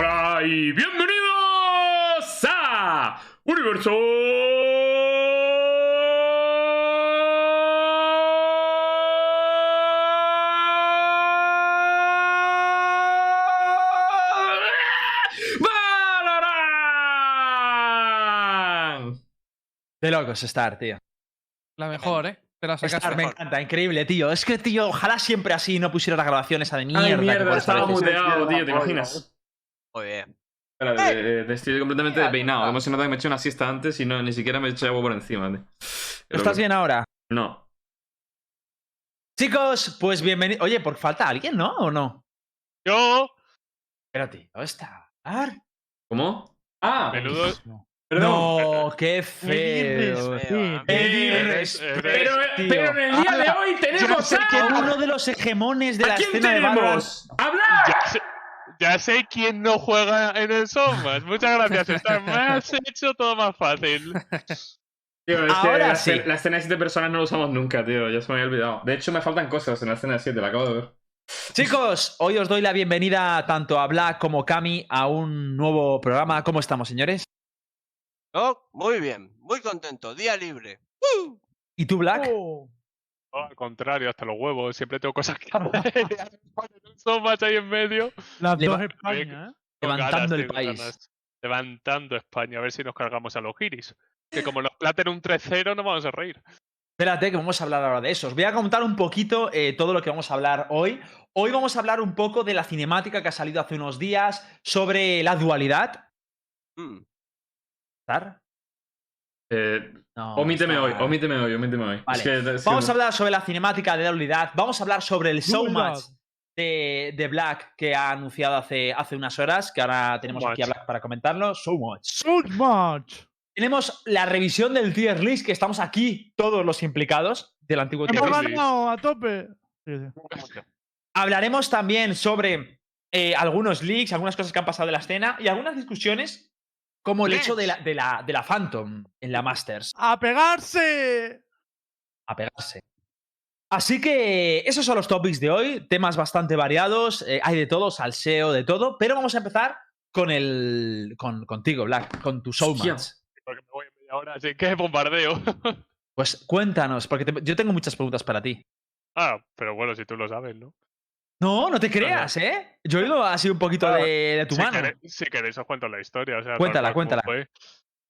Hola y bienvenidos a Universo. Valorant. De locos estar, tío. La mejor, ¿eh? Te la sacaste. Star me encanta, increíble, tío. Es que, tío, ojalá siempre así no pusiera la grabación esa de mierda. Ay, mierda, estaba muteado, tío, ¿te imaginas? Espera, de, de- de- estoy completamente despeinado. Hemos notado que me he hecho una siesta antes y no, ni siquiera me he hecho agua por encima, tío. ¿Estás bien ahora? No. Chicos, pues bienvenido. Oye, ¿por falta alguien, no? ¿O no? Yo, Pero, tío, está. Ar. ¿Cómo? Ah, menudo. perdón. No, qué feo. Pero, pero en el día de hoy ya tenemos a... uno de los hegemones de ¿A la quién escena de Valorant. Ya sé, quién no juega en el Somas. Muchas gracias, Star. Me has hecho todo más fácil. Tío, es que Ahora la, sí. escena- la escena de siete personas no lo usamos nunca, tío. Ya se me había olvidado. De hecho, me faltan cosas en la escena de siete, la acabo de ver. Chicos, hoy os doy la bienvenida tanto a Black como Cami a un nuevo programa. ¿Cómo estamos, señores? Oh, muy bien, muy contento. Día libre. ¡Uh! ¿Y tú, Black? No, al contrario, hasta los huevos. Siempre tengo cosas que hacer. Somas ahí en medio. Las dos España, ¿eh? Levantando ganas, el país. ganas. Levantando España. A ver si nos cargamos a los giris. Que como nos platen un 3-0, no vamos a reír. Espérate, que vamos a hablar ahora de eso. Os voy a contar un poquito eh, todo lo que vamos a hablar hoy. Hoy vamos a hablar un poco de la cinemática que ha salido hace unos días sobre la dualidad. Mm. ¿Star? Eh, No, omíteme hoy, omíteme hoy, omíteme hoy. Vale. Es que- es que Vamos a hablar sobre la cinemática de la dualidad. Vamos a hablar sobre el showmatch de, de Black que ha anunciado hace, hace unas horas, que ahora tenemos aquí a. Black para comentarlo. Showmatch. So much. Tenemos la revisión del tier list, que estamos aquí todos los implicados del antiguo tier list. a tope. Sí, sí. Hablaremos también sobre eh, algunos leaks, algunas cosas que han pasado de la escena y algunas discusiones, como el hecho de la, de, la, de la Phantom en la Masters, ¡A pegarse! a pegarse. Así que esos son los topics de hoy, temas bastante variados, eh, hay de todo, salseo, de todo, pero vamos a empezar con el con, contigo, Black, con tu showmatch. Porque me voy en media hora, así que bombardeo. Pues cuéntanos, porque te- yo tengo muchas preguntas para ti. ah, pero bueno, si tú lo sabes, ¿no? No, no te creas, ¿eh? Yo he ido así un poquito Ah, de, de tu si, mano. queréis, si queréis os cuento la historia. O sea, tal Cuéntala, cuéntala. fue.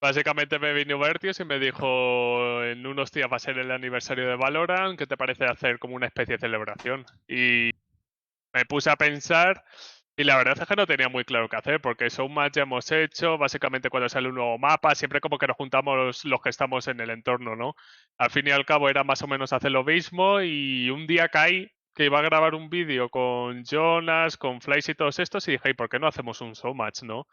Básicamente me vino Vertius y me dijo en unos días va a ser el aniversario de Valorant, ¿qué te parece hacer como una especie de celebración? Y me puse a pensar y la verdad es que no tenía muy claro qué hacer, porque Showmatch ya hemos hecho, básicamente cuando sale un nuevo mapa, siempre como que nos juntamos los que estamos en el entorno, ¿no? Al fin y al cabo era más o menos hacer lo mismo y un día caí que iba a grabar un vídeo con Jonas, con Flies y todos estos y dije, "¿Y ¿por qué no hacemos un showmatch, no?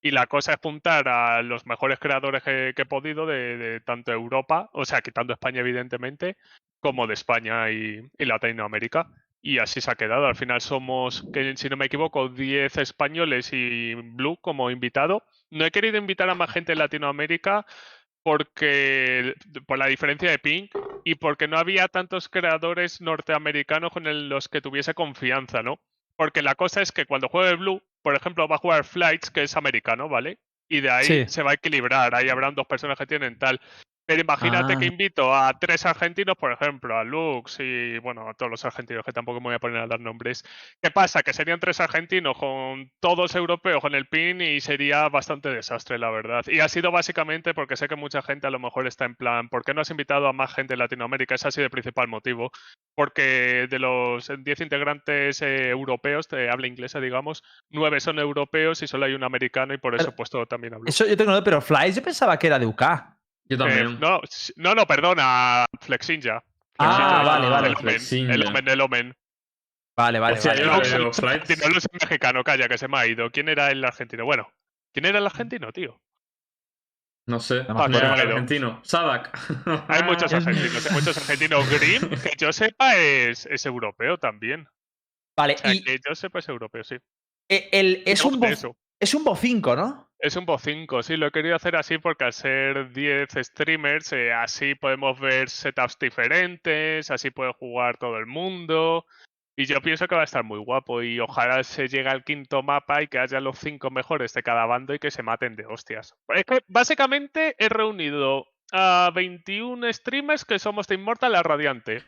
Y la cosa es juntar a los mejores creadores que, he podido de, tanto Europa, o sea, quitando España evidentemente, como de España y, y Latinoamérica. Y así se ha quedado. Al final somos, que si no me equivoco, 10 españoles y Blue como invitado. No he querido invitar a más gente de Latinoamérica porque por la diferencia de ping y porque no había tantos creadores norteamericanos con el- los que tuviese confianza, ¿no? Porque la cosa es que cuando juegue Blue, por ejemplo, va a jugar Flights, que es americano, ¿vale? Y de ahí Sí. se va a equilibrar, ahí habrán dos personas que tienen tal. Pero imagínate que Ah. invito a tres argentinos, por ejemplo, a Lux y bueno, a todos los argentinos que tampoco me voy a poner a dar nombres. ¿Qué pasa? Que serían tres argentinos con todos europeos con el pin y sería bastante desastre, la verdad. Y ha sido básicamente porque sé que mucha gente a lo mejor está en plan, ¿por qué no has invitado a más gente de Latinoamérica? Ese ha sido el principal motivo. Porque de los 10 integrantes eh, europeos, de habla inglesa, digamos, nueve son europeos y solo hay un americano y por eso he puesto también a Blue. Eso yo tengo, pero Flies yo pensaba que era de UK. Yo Eh, también. no, s- no, no, perdona, Flexinja. Ah, Flexinja, vale, vale. El omen, Flexinja. el omen, el omen. Vale, vale, vale. yo vale. Flights. argentino, Lux es mexicano, calla, que se me ha ido. ¿Quién era el argentino? Bueno, ¿quién era el argentino, tío? No sé. No me ¿Quién era el argentino? Sadak. Hay muchos Ah. argentinos, hay muchos argentinos. Grim, que yo sepa, es, es europeo también. Vale, O sea, y que yo sepa es europeo, sí. eh, el, es, un bo, es un Bo 5, ¿no? Es un Bo 5, sí, lo he querido hacer así porque al ser 10 streamers, eh, así podemos ver setups diferentes, así puede jugar todo el mundo. Y yo pienso que va a estar muy guapo y ojalá se llegue al quinto mapa y que haya los cinco mejores de cada bando y que se maten de hostias. Es que básicamente he reunido a 21 streamers que somos de Immortal a Radiante.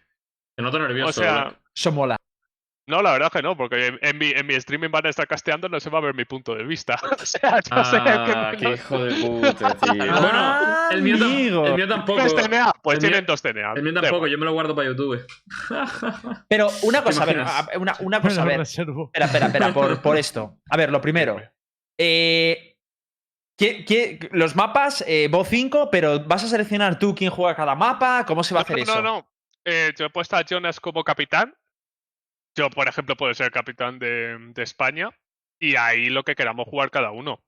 Te noto nervioso. O sea. Eso mola. No, la verdad que no, porque en, en mi, en mi streaming van a estar casteando, no se va a ver mi punto de vista. o sea, yo sé Ah, que qué hijo de puta, tío. bueno, el mío, el mío tampoco. ¿Tienes TNA? Pues El mío- tienen dos TNA. El mío tampoco, yo me lo guardo para YouTube. Pero una cosa, a ver, una, cosa, a ver. Espera, espera, espera, por, por esto. A ver, lo primero. Eh, ¿qué- qué- los mapas, eh, Bo 5, pero ¿vas a seleccionar tú quién juega cada mapa? ¿Cómo se va a hacer no, eso? No, no. Eh, yo he puesto a Jonas como capitán. Yo, por ejemplo, puedo ser capitán de, de España. Y ahí lo que queramos jugar cada uno.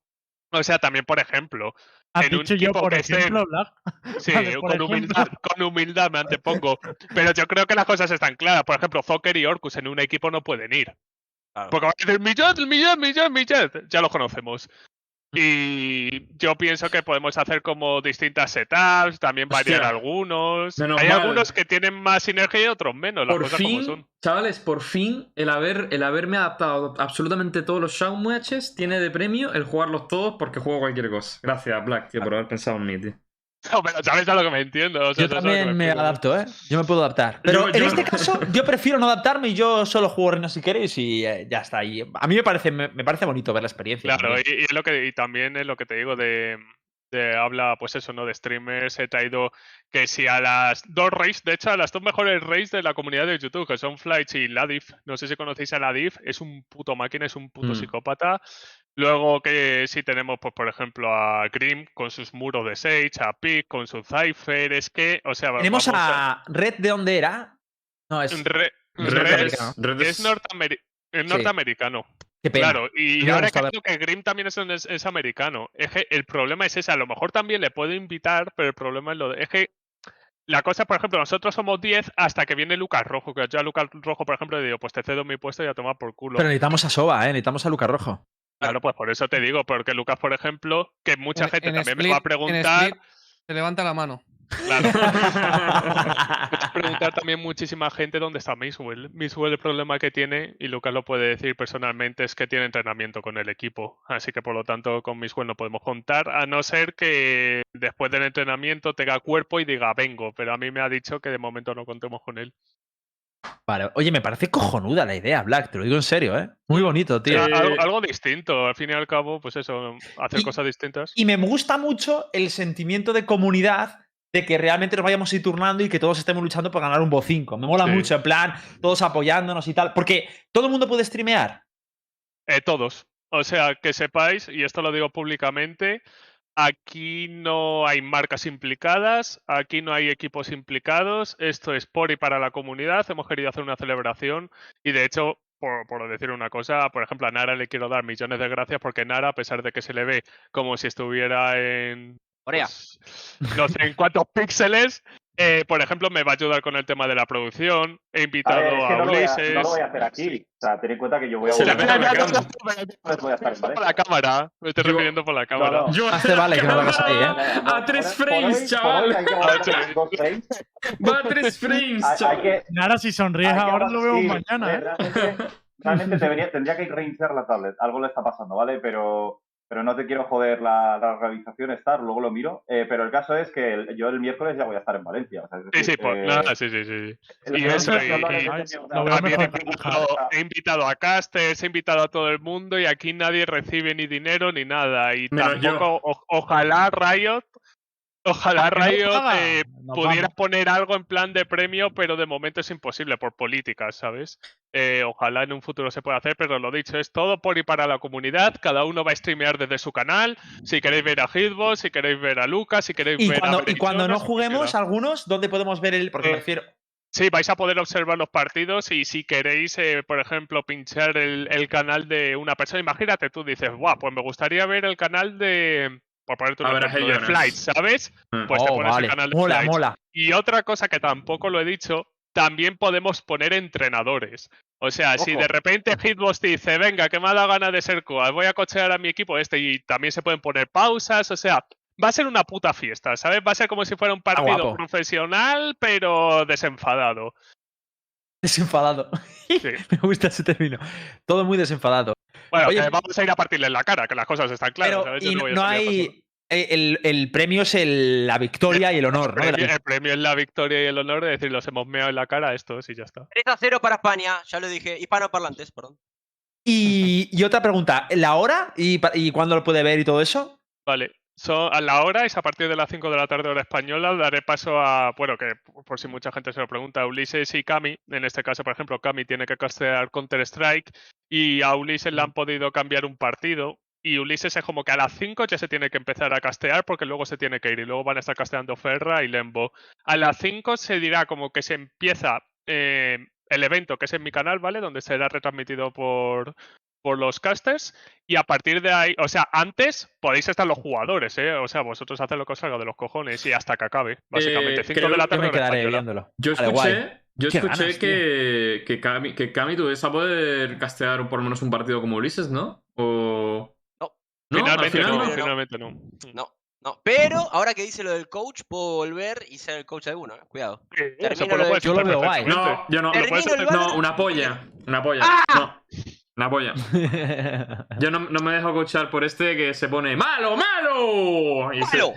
O sea, también, por ejemplo, Has en un dicho yo, equipo por que ejemplo, sí, con, ejemplo. humildad, con humildad me antepongo. Pero yo creo que las cosas están claras. Por ejemplo, Fokker y Orcus en un equipo no pueden ir. Claro. Porque van a decir Millet, Millet, Millet, Millet. Ya lo conocemos. Y yo pienso que podemos hacer como distintas setups, también variar Hostia. algunos. Menos Hay mal. algunos que tienen más sinergia y otros menos, las Por cosas como fin, son. chavales, por fin, el, haber, el haberme adaptado absolutamente todos los Shadow Matches tiene de premio el jugarlos todos porque juego cualquier cosa. Gracias, Black, tío, por haber pensado en mí, tío. No, pero sabes a lo que me entiendo. o sea, Yo también me adapto, ¿eh? Yo me puedo adaptar. Pero Yo- en este caso, yo prefiero no adaptarme y yo solo juego Reina si queréis y eh, ya está. Y a mí me parece, me, me parece bonito ver la experiencia. Claro, y, es lo que, y también es lo que te digo de, de habla, pues eso, ¿no? De streamers. He traído que si a las dos raids, de hecho, a las dos mejores raids de la comunidad de YouTube, que son Flights y Ladif. No sé si conocéis a Ladif, es un puto máquina, es un puto Mm. psicópata. Luego que si tenemos, pues, por ejemplo, a Grim con sus muros de Sage, a Pig con su Cypher, es que, o sea, Tenemos a Red, ¿de dónde era? No, es. Re- Red Red es- Red es es- norteameri- es Sí. norteamericano. Qué pena. Claro, y ahora ver. creo que Grim también es, es, es americano. Es que el problema es ese. A lo mejor también le puedo invitar, pero el problema es lo de. Es que la cosa, por ejemplo, nosotros somos 10 hasta que viene Lucas Rojo. Que yo a Lucas Rojo, por ejemplo, le digo, pues te cedo mi puesto y a tomar por culo. Pero necesitamos a Soba, ¿eh? Necesitamos a Luca Rojo. Claro, pues por eso te digo, porque Lucas, por ejemplo, que mucha En- gente en también me va a preguntar. Split se levanta la mano. Claro. Me va a preguntar también muchísima gente dónde está Miswell. Miswell el problema que tiene, y Lucas lo puede decir personalmente, es que tiene entrenamiento con el equipo. Así que por lo tanto con Miswell no podemos contar, a no ser que después del entrenamiento tenga cuerpo y diga vengo. Pero a mí me ha dicho que de momento no contemos con él. Vale. Oye, me parece cojonuda la idea, Black. Te lo digo en serio, ¿eh? Muy bonito, tío. Eh, algo, algo distinto, al fin y al cabo, pues eso, hacer Y- cosas distintas. Y me gusta mucho el sentimiento de comunidad de que realmente nos vayamos a ir turnando y que todos estemos luchando por ganar un Bo 5. Me mola Sí. mucho, en plan, todos apoyándonos y tal. Porque todo el mundo puede streamear. Eh, todos. O sea, que sepáis, y esto lo digo públicamente, aquí no hay marcas implicadas, aquí no hay equipos implicados, esto es por y para la comunidad, hemos querido hacer una celebración y de hecho, por, por decir una cosa, por ejemplo, a Nara le quiero dar millones de gracias porque Nara, a pesar de que se le ve como si estuviera en... Corea. pues, no sé en cuántos píxeles, eh, por ejemplo, me va a ayudar con el tema de la producción, he A invitado ver, es que a no lo, voy a, Ulises... no lo voy a hacer aquí. O sea, ten en cuenta que yo voy a Se volver ve a la voy a estar por la cámara, me estoy Yo- refiriendo por la cámara. no. Yo Hazte vale que no lo hagas ahí, ¿eh? A tres frames, hoy- chaval. Va a tres frames, chaval. que, Nada, si sonríes ahora lo vemos mañana, ¿eh? Realmente, realmente debería- tendría que reiniciar la tablet. Algo le está pasando, ¿vale? Pero, pero no te quiero joder la, la realización Star, luego lo miro. Eh, pero el caso es que el- yo el miércoles ya voy a estar en Valencia. o sea, es Sí, decir, sí, por, eh, nada, sí, sí, sí. y eso, y- he invitado, a casters, he invitado a todo el mundo y aquí nadie recibe ni dinero ni nada. Y yo. tampoco, o- ojalá Riot, ojalá eh, Nos pudiera vamos. poner algo en plan de premio, pero de momento es imposible por políticas, ¿sabes? Eh, ojalá en un futuro se pueda hacer, pero lo dicho, es todo por y para la comunidad. Cada uno va a streamear desde su canal. Si queréis ver a Hitbox, si queréis ver a Lucas, si queréis Y ver cuando, a y cuando no juguemos, algunos, ¿dónde podemos ver el.? Porque me Eh, refiero. Sí, vais a poder observar los partidos y si queréis, eh, por ejemplo, pinchar el, el canal de una persona, imagínate, tú dices, guau, pues me gustaría ver el canal de, por ponerte un ejemplo, de. Flight, ¿sabes? Ah. Pues te Oh, pones vale. el canal de Mola, Flight. mola. Y otra cosa que tampoco lo he dicho, también podemos poner entrenadores. O sea, si de repente Hitbox dice, venga, que me ha dado ganas de ser coa, voy a cochear a mi equipo este y también se pueden poner pausas, o sea, va a ser una puta fiesta, ¿sabes? Va a ser como si fuera un partido profesional, pero desenfadado. Desenfadado. Sí. Me gusta ese término. Todo muy desenfadado. Bueno, Oye, que vamos a ir a partirle en la cara, que las cosas están claras. Pero ¿sabes? Yo y no hay. eh, El, el premio es el- la victoria y el honor, ¿no? Premio- el premio es la victoria y el honor de decir, los hemos meado en la cara a estos y ya está. 3 a 0 para España, ya lo dije. Hispanoparlantes, perdón. Y, y otra pregunta, ¿la hora y, y cuándo lo puede ver y todo eso? Vale. So, a la hora es a partir de las 5 de la tarde hora española. Daré paso a, bueno, que por si mucha gente se lo pregunta, Ulises y Cami. En este caso, por ejemplo, Cami tiene que castear Counter-Strike y a Ulises le han podido cambiar un partido. Y Ulises es como que a las 5 ya se tiene que empezar a castear porque luego se tiene que ir y luego van a estar casteando Ferra y Lembo. A las 5 se dirá como que se empieza eh, el evento que es en mi canal, ¿vale? Donde será retransmitido por, por los casters. Y a partir de ahí, o sea, antes podéis estar los jugadores, ¿eh? O sea, vosotros haced lo que os salga de los cojones y hasta que acabe, básicamente. Eh, 5 creo de la que Yo Vale, escuché, yo escuché ganas, que, que, Cami, que Cami tú vas a poder castear por lo menos un partido como Ulises, ¿no? O... No. ¿No? Al Finalmente final no, no. no. finalmente no. No, no. Pero ahora que dice lo del coach, puedo volver y ser el coach de uno, eh. Cuidado. Sí, lo yo lo veo guay. No, yo no. Puedes hacer- Valorant. No, una polla. Una polla. ¡Ah! No. Una polla. Yo no, no me dejo coachar por este que se pone ¡Malo, malo! Y se- ¡Malo!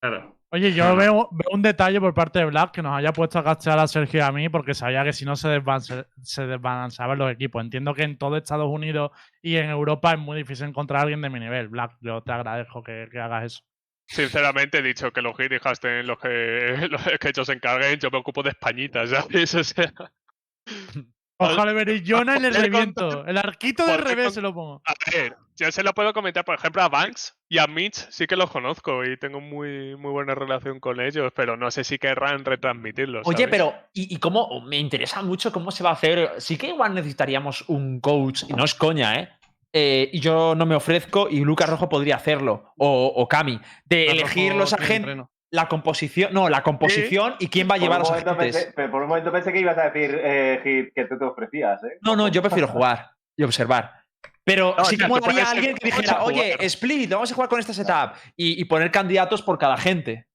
Claro. Oye, yo veo, veo un detalle por parte de Black que nos haya puesto a castear a Sergio y a mí porque sabía que si no se, desbalance- se desbalanceaban los equipos. Entiendo que en todo Estados Unidos y en Europa es muy difícil encontrar a alguien de mi nivel. Black, yo te agradezco que, que hagas eso. Sinceramente he dicho que los Giri en los que, los que ellos se encarguen, yo me ocupo de españitas, ¿sabes? O sea, Ojalá Berillona y le Poder reviento. El arquito del poder revés con- se lo pongo. a ver, yo se lo puedo comentar, por ejemplo, a Banks y a Mitch sí que los conozco y tengo muy, muy buena relación con ellos, pero no sé si querrán retransmitirlos. Oye, ¿sabes? pero ¿y, y cómo? Me interesa mucho cómo se va a hacer. Sí que igual necesitaríamos un coach, y no es coña, ¿eh? Eh, y yo no me ofrezco y Lucas Rojo podría hacerlo, o, o Cami, de elegir los agentes, la composición, no, la composición y quién va a llevar por, los agentes. pensé, pero por un momento pensé que ibas a decir, eh, Hit, que tú te ofrecías, ¿eh? No, no, yo prefiero jugar y observar. Pero No, sí que molaría alguien que a dijera, oye, jugar". Split, vamos a jugar con esta setup y, y poner candidatos por cada gente.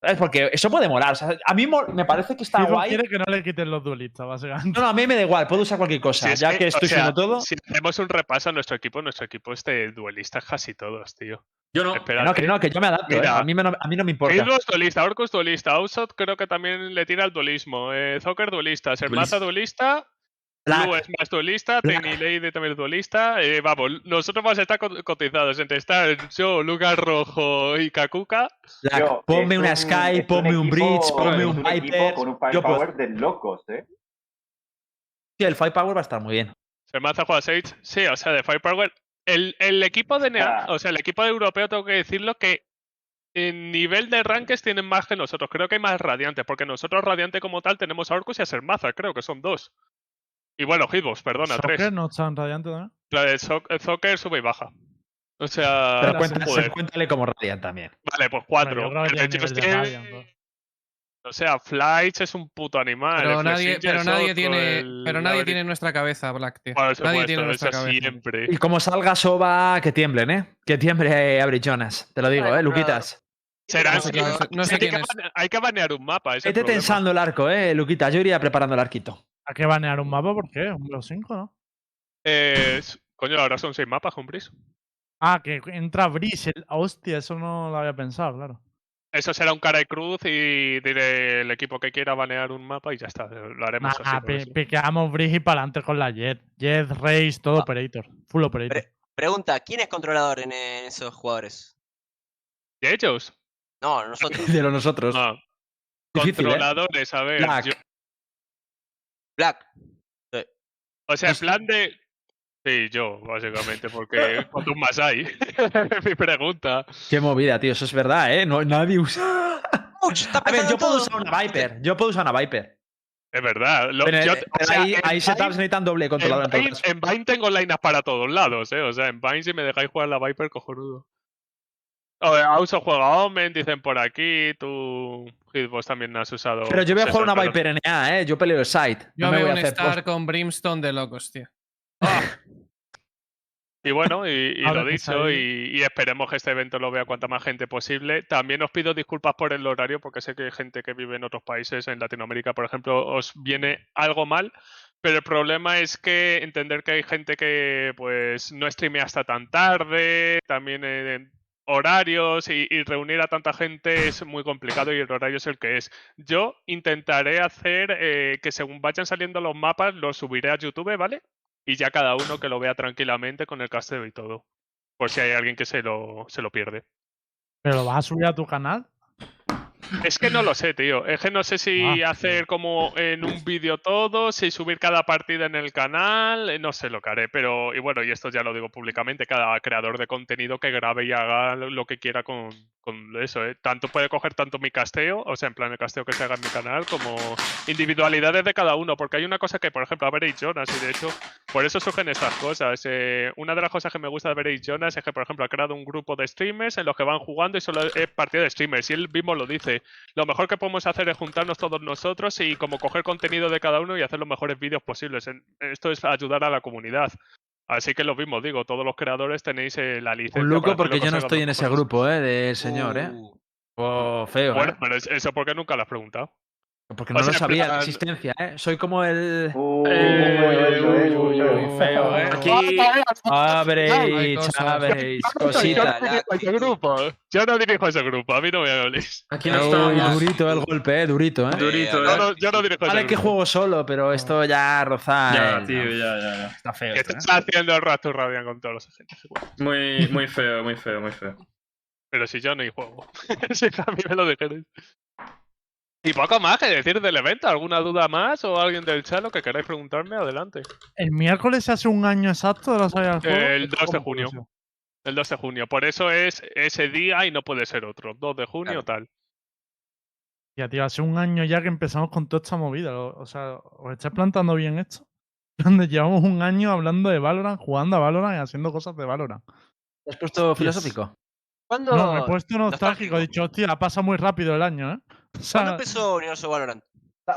¿Sabes? Porque eso puede molar. o sea, a mí me parece que está guay. quiere que no le quiten los duelistas, básicamente. No, no, a mí me da igual, puedo usar cualquier Si cosa. es ya que, o estoy sea, haciendo todo. Si hacemos un repaso a nuestro equipo, nuestro equipo es de duelistas casi todos, tío. Yo no. No, que no, que yo me adapto. ¿eh? A, mí me no, a mí no me importa. Hidro es duelista, Orco es duelista, Outshot creo que también le tira al duelismo, eh, Zocker duelista, Sermaza duelista, Black, Blue es más duelista. Tiny Lady también es duelista. eh, vamos, nosotros vamos a estar co- cotizados entre estar yo, Lucas Rojo y Kakuka. Black, Yo, ponme una un- Sky, ponme un equipo- Bridge, ponme un Viper. Con un firepower de locos, ¿eh? Sí, el Firepower va a estar muy bien. Sermaza juega Sage, sí, o sea, de Firepower. El, el equipo de NEA, Ah. o sea, el equipo de europeo, tengo que decirlo que en nivel de rankings tienen más que nosotros. Creo que hay más radiantes, porque nosotros radiante como tal tenemos a Orcus y a Sermaza, creo que son dos. Y bueno, Hitbox, perdona, Soccer tres. no está en radiante también. La de Zoc- eh, Zocker sube y baja. O sea, Pero cuéntale, cuéntale como Radiant también. Vale, pues cuatro. El de tiene- Radiant, ¿no? O sea, Flights es un puto animal. Pero el nadie, Flesinja pero es nadie otro, tiene, el pero nadie tiene nuestra cabeza, Black, tío. Nadie tiene nuestra cabeza. siempre. Y como salga Soba, que tiemblen, ¿eh? Que tiemble Average Jonas. Te lo digo, ¿eh, Luquitas? Será No sé quién es- no sé hay, que quién es. bane- hay que banear un mapa. El Vete tensando el arco, ¿eh, Luquita? Yo iría preparando el arquito. ¿A qué banear un mapa? ¿Por qué? Un Blue 5, ¿no? Eh, coño, ahora son seis mapas, Humbris. Ah, que entra Breeze. el- Hostia, eso no lo había pensado, claro. Eso será un cara y cruz y diré el equipo que quiera banear un mapa y ya está. Lo haremos así. Por pi- eso. piqueamos Breeze y para adelante con la Jet. Jet, Race, todo operator. Full operator. Pregunta, ¿quién es controlador en esos jugadores? ¿Y ellos? No, nosotros. De los nosotros. No. Difícil, ¿eh? Controladores, a ver. Black. yo- Black. o sea, en plan de. Sí, yo, básicamente, porque ¿cuántos más hay? Mi pregunta. Qué movida, tío. Eso es verdad, ¿eh? No, nadie usa. Coach, está A ver, yo puedo todo. usar una Viper. Yo puedo usar una Viper. Es verdad. lo- Pero, yo- eh, o pero sea, ahí, en ahí Vine- setups necesitan doble controlador en En Vine, caso. en Vine tengo lineups para todos lados, ¿eh? O sea, en Vine si me dejáis jugar la Viper, cojonudo. Auso juega Omen, dicen por aquí. Tú, Hitbox, también has usado. Pero yo voy a jugar una Viper NA, ¿eh? Yo peleo el site. Yo no me voy a un hacer Star post- con Brimstone de locos, tío. Y bueno, y, lo dicho, y, y esperemos que este evento lo vea cuanta más gente posible. También os pido disculpas por el horario, porque sé que hay gente que vive en otros países, en Latinoamérica, por ejemplo, os viene algo mal. Pero el problema es que entender que hay gente que pues no streamea hasta tan tarde, también en horarios y, reunir a tanta gente es muy complicado y el horario es el que es. Yo intentaré hacer eh, que según vayan saliendo los mapas los subiré a YouTube, ¿vale? Y ya cada uno que lo vea tranquilamente con el casteo y todo. Por si hay alguien que se lo, se lo pierde. ¿Pero lo vas a subir a tu canal? Es que no lo sé, tío. Es que no sé si Ah, hacer como en un vídeo todo, si subir cada partida en el canal, eh, no sé lo que haré. Pero, y bueno, y esto ya lo digo públicamente, cada creador de contenido que grabe y haga lo que quiera con, con eso, ¿eh? Tanto puede coger tanto mi casteo, o sea, en plan el casteo que se haga en mi canal, como individualidades de cada uno. Porque hay una cosa que, por ejemplo, a Veréis Jonas, y de hecho, por eso surgen estas cosas. eh, una de las cosas que me gusta de Jonas es que, por ejemplo, ha creado un grupo de streamers en los que van jugando y solo es partida de streamers. Y él mismo lo dice. Lo mejor que podemos hacer es juntarnos todos nosotros y como coger contenido de cada uno y hacer los mejores vídeos posibles. Esto es ayudar a la comunidad. Así que lo mismo digo, todos los creadores tenéis eh, la licencia. Un luco porque yo no estoy en ese grupo, ¿eh? Del señor, ¿eh? Uh, Oh, feo, Bueno, ¿eh? pero es- eso porque nunca lo has preguntado. Porque no lo sea, sabía la plan- existencia, ¿eh? Soy como el... Eh, uy, feo, ¿eh? Aquí... Abreich, cosas. Abreich, Yo cosita. no dirijo ese grupo. Yo no dirijo ese grupo, a mí no me habléis. Aquí no estamos. durito el golpe, eh, durito, ¿eh? Durito, Yo ¿eh? no, yo no dirijo ese Vale que juego solo, pero esto ya roza... Ya, tío, ya, ya. Está feo ¿Qué esto, ¿eh? estás haciendo el Raptor Radiant con todos los agentes? Muy, muy feo, muy feo, muy feo. Pero si yo no hay juego. si a mí me lo dijerais. Y poco más que decir del evento. ¿Alguna duda más o alguien del chat lo que queráis preguntarme? Adelante. ¿El miércoles se hace un año exacto de la salida del juego? El Esto 2 de junio. El 2 de junio. Por eso es ese día y no puede ser otro. 2 de junio tal. Ya, tío, hace un año ya que empezamos con toda esta movida. O, o sea, ¿os estáis plantando bien esto? Donde llevamos un año hablando de Valorant, jugando a Valorant y haciendo cosas de Valorant. ¿Te has puesto filosófico? ¿Cuándo, No, me he puesto nostálgico. nostálgico. He dicho, hostia, pasa muy rápido el año, ¿eh? O sea, ¿Cuándo empezó Universo Valorant?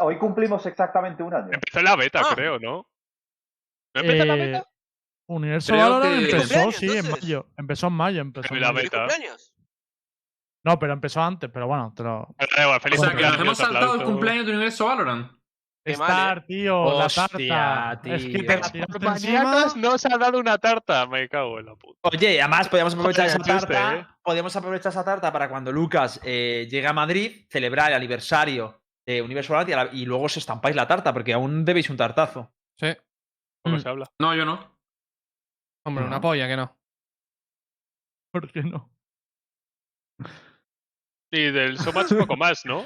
Hoy cumplimos exactamente un año. Empezó en la beta, Ah. creo, ¿no? ¿No empezó en la eh, beta? Universo Creo Valorant que- empezó, ¿Cumpleaños, sí, en mayo. Empezó en mayo. Empezó en la mayo. ¿Feliz beta. cumpleaños? No, pero empezó antes, pero bueno, te lo... Pero da igual, feliz O sea, que nos cumpleaños, hemos saltado el cumpleaños de Universo Valorant. Qué mal, Estar, tío, Hostia, la tarta. Es que tío. te De la tiraste Por encima. mañanas no se ha dado una tarta. Me cago en la puta. Oye, además podíamos aprovechar esa chiste, tarta. ¿eh? Podíamos aprovechar esa tarta para cuando Lucas eh, llegue a Madrid, celebrar el aniversario de Universo y, a la- y luego os estampáis la tarta, porque aún debéis un tartazo. Sí. ¿Cómo Mm. se habla? No, yo no. Hombre, No. una polla que no. ¿Por qué no? Y del Somatch poco más, ¿no?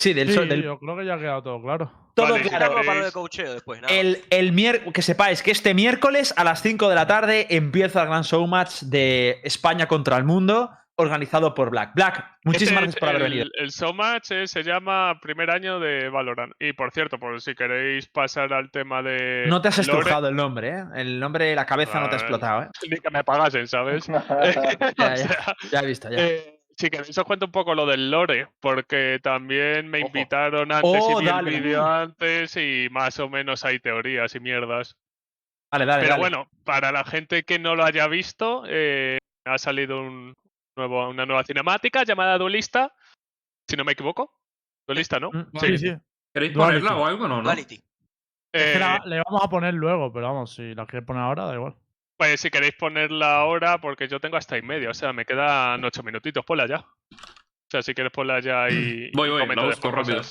Sí, del, Sí, sol- del- yo creo que ya ha quedado todo claro. Todo Vale, claro. claro. Algo para lo de es- coacheo después, nada. El, el que sepáis que este miércoles a las 5 de la tarde empieza el gran showmatch de España contra el mundo, organizado por Black. Black, muchísimas Este gracias por haber el, venido. El Somatch eh, se llama Primer Año de Valorant. Y por cierto, por si queréis pasar al tema de. No te has Lore, estrujado el nombre, ¿eh? El nombre de la cabeza no te ha Ah, explotado, ¿eh? Ni que me pagasen, ¿sabes? Ya, O ya. sea, Ya he visto, ya. eh, si queréis os cuento un poco lo del lore, porque también me Ojo. invitaron antes Oh, y vi el dale. vídeo antes y más o menos hay teorías y mierdas. Vale, dale, Pero dale. bueno, para la gente que no lo haya visto, eh, ha salido un nuevo, una nueva cinemática llamada Duelista, si no me equivoco. Duelista, ¿no? Mm, Sí, sí. ¿Queréis Duality. ponerla o algo? No, no. Duality. Es que Eh, la- le vamos a poner luego, pero vamos, si la quieres poner ahora, da igual. Pues si queréis ponerla ahora, porque yo tengo hasta y media, o sea, me quedan ocho minutitos, ponla ya. O sea, si quieres ponla ya y, Voy, voy, la busco rápido.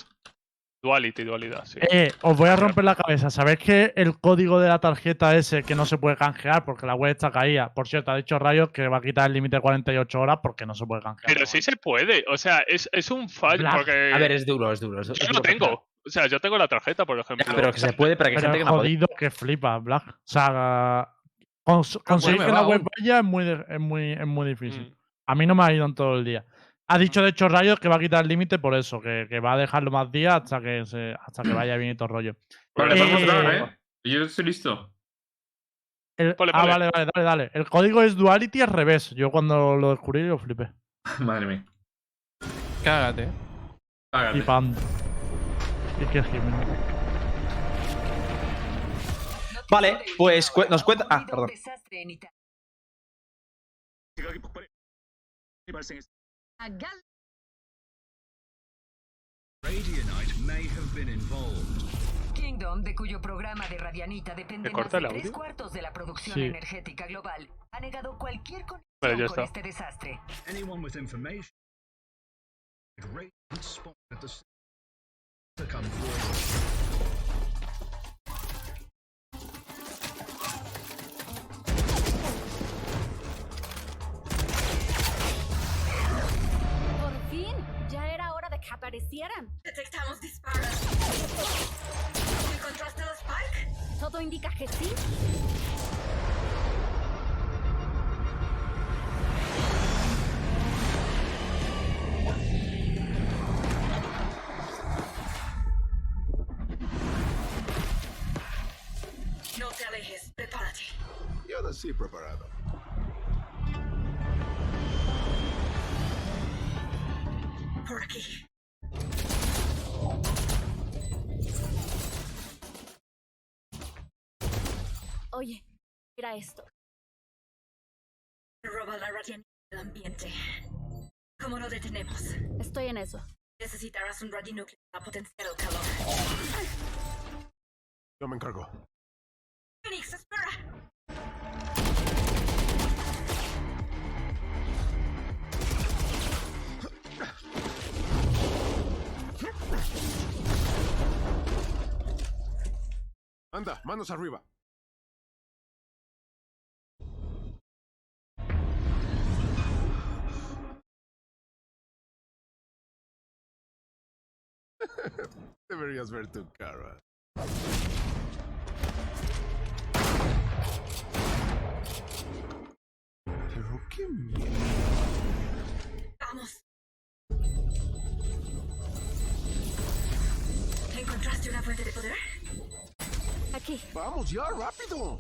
Duality, dualidad, sí. Eh, os voy a romper la cabeza. ¿Sabéis que el código de la tarjeta ese que no se puede canjear porque la web está caída? Por cierto, ha dicho Rayos que va a quitar el límite de 48 horas porque no se puede canjear. Pero sí se puede, o sea, es, es un fallo, Black. porque A ver, es duro, es duro. es- es yo lo tengo. O sea, yo tengo la tarjeta, por Ya, ejemplo. pero que se puede, pero que Pero gente que no jodido que flipa, Black. O sea, cons- conseguir me que va la web vaya es muy, es muy, es muy difícil. Mm. A mí no me ha ido en todo el día. Ha dicho de hecho Rayos que va a quitar el límite por eso, que, que va a dejarlo más días hasta que se, hasta que vaya bien y todo el rollo. Vale, Eh, podemos dar, ¿eh? Yo estoy listo. El- ah, vale, vale, dale, dale. El código es Duality al revés. Yo cuando lo descubrí lo flipé. Madre mía. Cágate. Hágate. Flipando. Y que Jiménez. Vale, pues cu- nos cuenta. Ah, perdón. A gal- Radianite may have been involved. Kingdom, de cuyo programa de Radianita depende ¿Me más corta tres audio? cuartos de la producción Sí. energética global, ha negado cualquier conexión Vale, ya con este desastre. Que sí. No te alejes, prepárate. Yo nací preparado. Oye, mira esto. Roba la radianita del ambiente. ¿Cómo lo detenemos? Estoy en eso. Necesitarás un radionúcleo para potenciar el calor. Yo me encargo. Phoenix, espera. Anda, manos arriba. Deberías ver tu cara. Pero qué miedo. Vamos. ¿Encontraste una fuente de poder? Aquí. Vamos ya, rápido.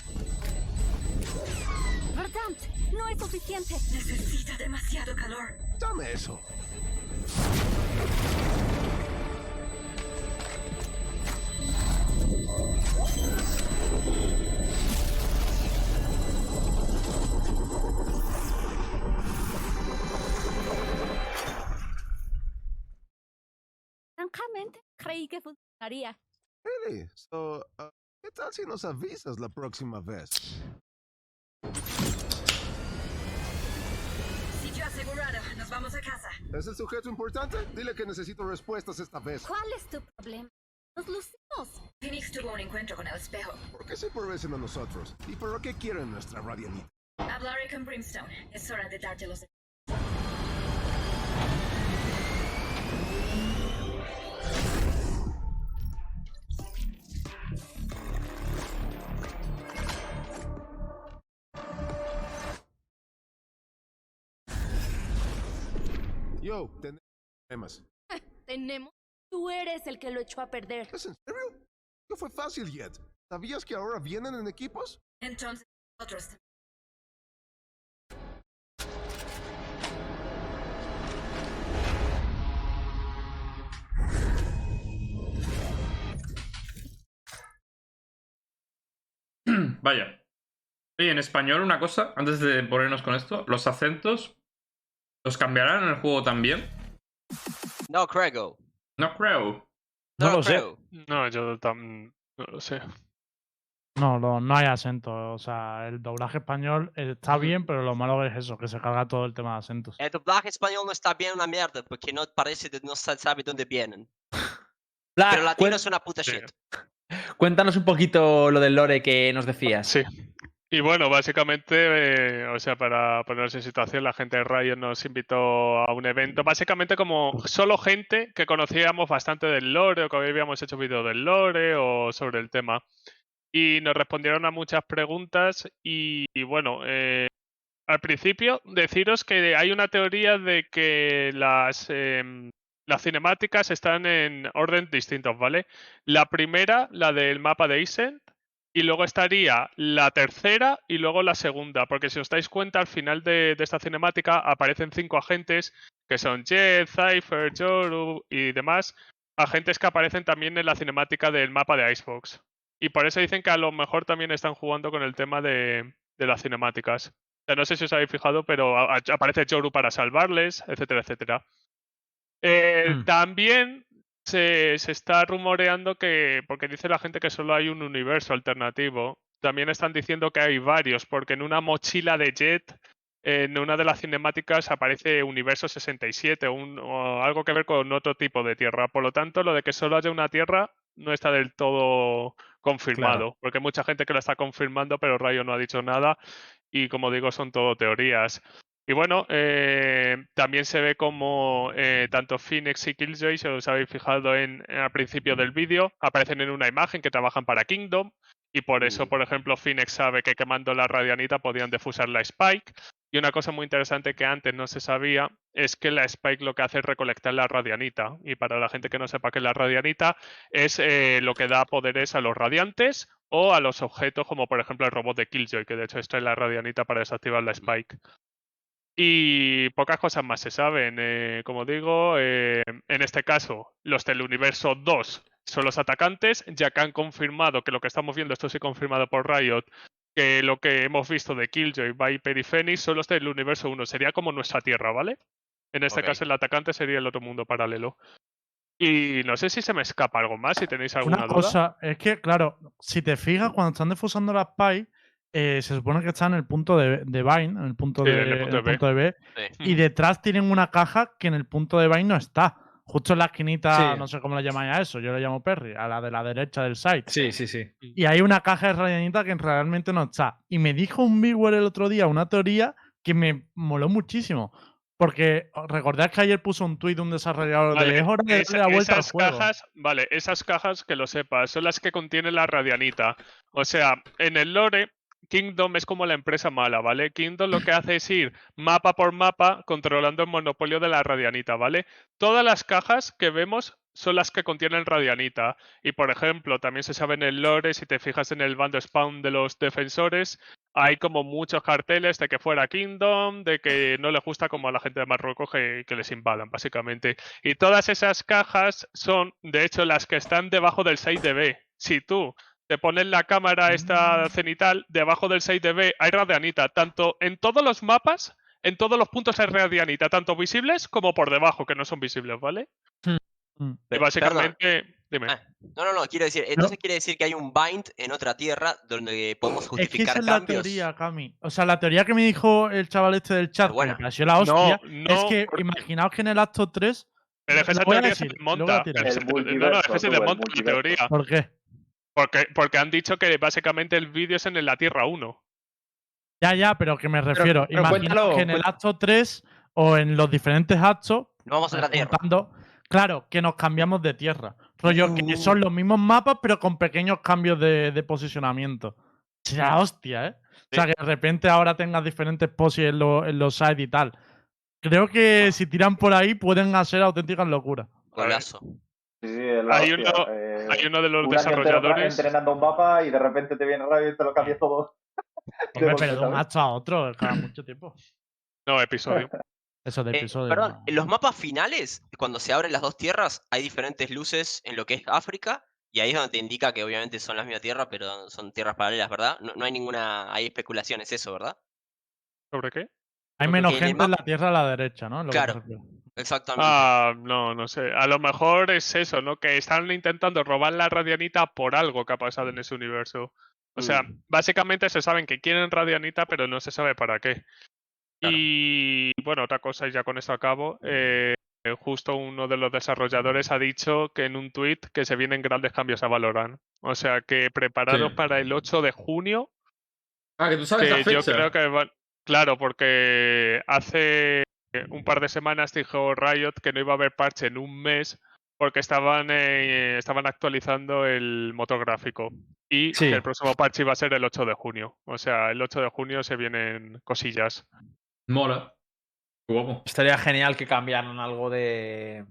Verdant, no es suficiente. Necesita demasiado calor. Dame eso. Francamente, creí que funcionaría. Really? So, uh, ¿qué tal si nos avisas la próxima vez? Sitio asegurado. Nos vamos a casa. ¿Es el sujeto importante? Dile que necesito respuestas esta vez. ¿Cuál es tu problema? Nos lucimos. Phoenix tuvo un encuentro con el espejo. ¿Por qué se parecen a nosotros? ¿Y por qué quieren nuestra radianita? Hablaré con Brimstone. Es hora de darte los... Yo, tenemos problemas. Tenemos. Tú eres el que lo echó a perder. ¿Es en serio? No fue fácil, Yet. ¿Sabías que ahora vienen en equipos? Entonces, otros... Vaya. Oye, en español una cosa, antes de ponernos con esto, los acentos los cambiarán en el juego también. No creo. No creo. No No lo sé. No, yo tam- no lo sé. No, no, no hay acento. O sea, el doblaje español está bien, pero lo malo es eso, que se carga todo el tema de acentos. El doblaje español no está bien una mierda porque no parece no se sabe dónde vienen. Black, Pero latino es una puta shit. cuéntanos un poquito lo del lore que nos decías. Sí. Y bueno, básicamente, eh, o sea, para ponernos en situación, la gente de Riot nos invitó a un evento, básicamente como solo gente que conocíamos bastante del lore o que habíamos hecho vídeos del lore o sobre el tema. Y nos respondieron a muchas preguntas y, bueno, eh, al principio deciros que hay una teoría de que las, em, las cinemáticas están en orden distintos, ¿vale? La primera, la del mapa de Isent, y luego estaría la tercera y luego la segunda, porque si os dais cuenta, al final de, de esta cinemática aparecen cinco agentes que son Jet, Cypher, Yoru y demás, agentes que aparecen también en la cinemática del mapa de Icebox. Y por eso dicen que a lo mejor también están jugando con el tema de, de las cinemáticas. O sea, no sé si os habéis fijado, pero a- a- aparece Joru para salvarles, etcétera, etcétera. Eh, Mm. También se, se está rumoreando que, porque dice la gente que solo hay un universo alternativo, también están diciendo que hay varios, porque en una mochila de Jet, en una de las cinemáticas aparece Universo 67 o, un- o algo que ver con otro tipo de tierra. Por lo tanto, lo de que solo haya una tierra no está del todo confirmado, porque hay mucha gente que lo está confirmando, pero Rayo no ha dicho nada y como digo, son todo teorías. Y bueno, eh, también se ve como eh, tanto Phoenix y Killjoy, si os habéis fijado en, en- al principio del vídeo, aparecen en una imagen que trabajan para Kingdom. Y por eso, por ejemplo, Phoenix sabe que quemando la radianita podían defusar la Spike. Y una cosa muy interesante que antes no se sabía es que la Spike lo que hace es recolectar la radianita. Y para la gente que no sepa qué es la radianita, es eh, lo que da poderes a los radiantes o a los objetos, como por ejemplo el robot de Killjoy, que de hecho extrae la radianita para desactivar la Spike. Y pocas cosas más se saben. eh, como digo, eh, en este caso, los del universo 2 son los atacantes, ya que han confirmado que lo que estamos viendo, esto sí confirmado por Riot, que lo que hemos visto de Killjoy, Viper y Phoenix son los del universo 1. Sería como nuestra Tierra, ¿vale? En este caso, el atacante sería el otro mundo paralelo. Y no sé si se me escapa algo más, si tenéis alguna Una duda. cosa, es que, claro, si te fijas, cuando están defusando las PI, eh, se supone que están en el punto de, de Vine, en el punto, Sí, de, en el punto el de B. punto de B, Sí. y detrás tienen una caja que en el punto de Vine no está. Justo en la esquinita, Sí. no sé cómo le llamáis a eso, yo le llamo Perry, a la de la derecha del site. Sí, sí, sí. Y hay una caja de radianita que realmente no está. Y me dijo un viewer el otro día una teoría que me moló muchísimo. Porque ¿os recordáis que ayer puso un tuit de un desarrollador Vale, de es hora de darle la vuelta al esas juego. cajas, vale, esas cajas que lo sepas, son las que contienen la radianita. O sea, en el lore, Kingdom es como la empresa mala, ¿vale? Kingdom lo que hace es ir mapa por mapa controlando el monopolio de la radianita, ¿vale? Todas las cajas que vemos son las que contienen radianita. Y por ejemplo, también se sabe en el lore, si te fijas en el bando spawn de los defensores, hay como muchos carteles de que fuera Kingdom, de que no les gusta como a la gente de Marruecos que, les invadan, básicamente. Y todas esas cajas son, de hecho, las que están debajo del 6 de B. Si tú te pones la cámara esta cenital, debajo del 6 de B hay radianita, tanto en todos los mapas, en todos los puntos hay radianita, tanto visibles como por debajo, que no son visibles, ¿vale? Mm. Y básicamente, dime. Ah, No, no, no, quiero decir, entonces quiere decir que hay un bind en otra tierra donde podemos Es que justificar es la teoría, Cami. O sea, la teoría que me dijo el chaval este del chat, que buena. me pareció la hostia, no, es que por- imaginaos que en el acto 3. Pero es que esa teoría se desmonta. tiro. pero El se- no, no, es multiverso, que se tú, el desmonta la teoría. ¿Por qué? Porque, porque han dicho que básicamente el vídeo es en la Tierra 1. Ya, ya, pero que me refiero. pero Imaginaos cuéntalo, que en el acto 3 o en los diferentes actos. No vamos a otra tierra. contando, claro, que nos cambiamos de tierra. Rollo, que Uh. son los mismos mapas, pero con pequeños cambios de, de posicionamiento. Será hostia, ¿eh? O sea, que de repente ahora tengas diferentes poses en, lo- en los sites y tal. Creo que si tiran por ahí pueden hacer auténticas locuras. Golazo. Sí, sí, es la Hay hostia, uno- eh, Hay uno de los desarrolladores. entrenando un mapa y de repente te viene radio y te lo cambia todo. Hombre, pero de un acto a otro, cada mucho tiempo. No, episodio. Eso de Eh, episodio. perdón, no. en los mapas finales, cuando se abren las dos tierras, hay diferentes luces en lo que es África. Y ahí es donde te indica que obviamente son las mismas tierras, pero son tierras paralelas, ¿verdad? No, no hay ninguna. Hay especulaciones, eso, ¿verdad? ¿Sobre qué? Hay porque menos en gente en la tierra a la derecha, ¿no? Lo Claro. Exactamente. Ah, no, no sé. A lo mejor es eso, ¿no? Que están intentando robar la radianita por algo que ha pasado en ese universo. O sea, Mm. básicamente se saben que quieren radianita, pero no se sabe para qué. Claro. Y bueno, otra cosa, y ya con esto acabo. eh, justo uno de los desarrolladores ha dicho que en un tweet que se vienen grandes cambios a Valorant. O sea que preparados Sí. para el 8 de junio, Ah, que tú sabes la que fecha. yo creo que van. Claro, porque hace un par de semanas dijo Riot que no iba a haber parche en un mes porque estaban, eh, estaban actualizando el motor gráfico. Y Sí. que el próximo parche iba a ser el 8 de junio. O sea, el 8 de junio se vienen cosillas. Mola. Guapo. Estaría genial que cambiaran algo de.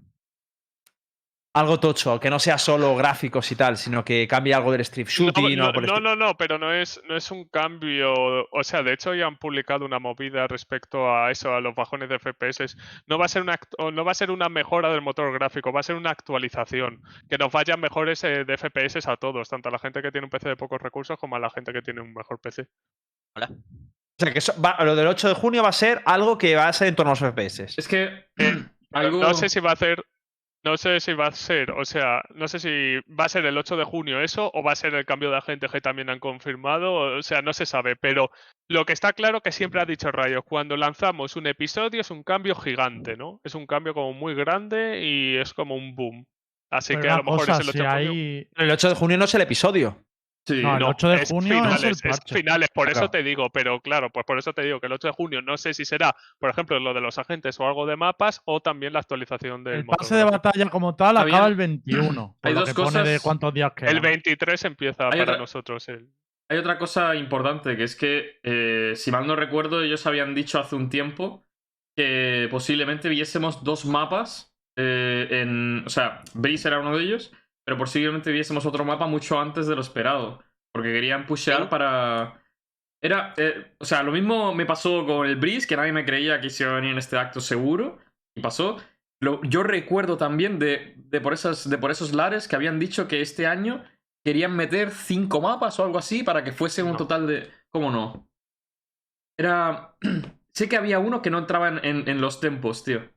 Algo tocho, que no sea solo gráficos y tal, sino que cambie algo del strip shooting no, o no, estilo. no, no, pero no es, no es un cambio. O sea, de hecho ya han publicado una movida respecto a eso, a los bajones de FPS. No va a ser una, no va a ser una mejora del motor gráfico, va a ser una actualización. Que nos vayan mejores eh, de FPS a todos, tanto a la gente que tiene un PC de pocos recursos como a la gente que tiene un mejor PC. Hola. O sea, que eso va- lo del 8 de junio va a ser algo que va a ser en torno a los FPS. Es que algo... No sé si va a hacer. No sé si va a ser, o sea, no sé si va a ser el 8 de junio eso o va a ser el cambio de agente que también han confirmado, o sea, no se sabe, pero lo que está claro que siempre ha dicho Rayo, cuando lanzamos un episodio es un cambio gigante, ¿no? Es un cambio como muy grande y es como un boom. Así Pero que a lo mejor cosa, es el 8 si de junio. hay- El 8 de junio no es el episodio. Sí, No, el No, 8 de es junio finales, es el parche. finales, por eso te digo, pero claro, pues por eso te digo que el 8 de junio no sé si será, por ejemplo, lo de los agentes o algo de mapas o también la actualización del El pase de batalla como tal Había- acaba el 21. Por Hay dos que pone de cosas- cuántos días quedan. El 23 empieza Hay para otra- nosotros. El... Hay otra cosa importante, que es que, eh, si mal no recuerdo, ellos habían dicho hace un tiempo que posiblemente viésemos dos mapas eh, en... O sea, Breeze era uno de ellos, pero posiblemente viésemos otro mapa mucho antes de lo esperado. Porque querían pushear Sí. para... Era... eh, o sea, lo mismo me pasó con el Breeze, que nadie me creía que se iba a venir en este acto seguro, y pasó. Lo- yo recuerdo también de, de, por esas, de por esos lares que habían dicho que este año querían meter cinco mapas o algo así para que fuese un No. total de. ¿Cómo no? Era. sé que había uno que no entraba en, en- en los tempos, tío.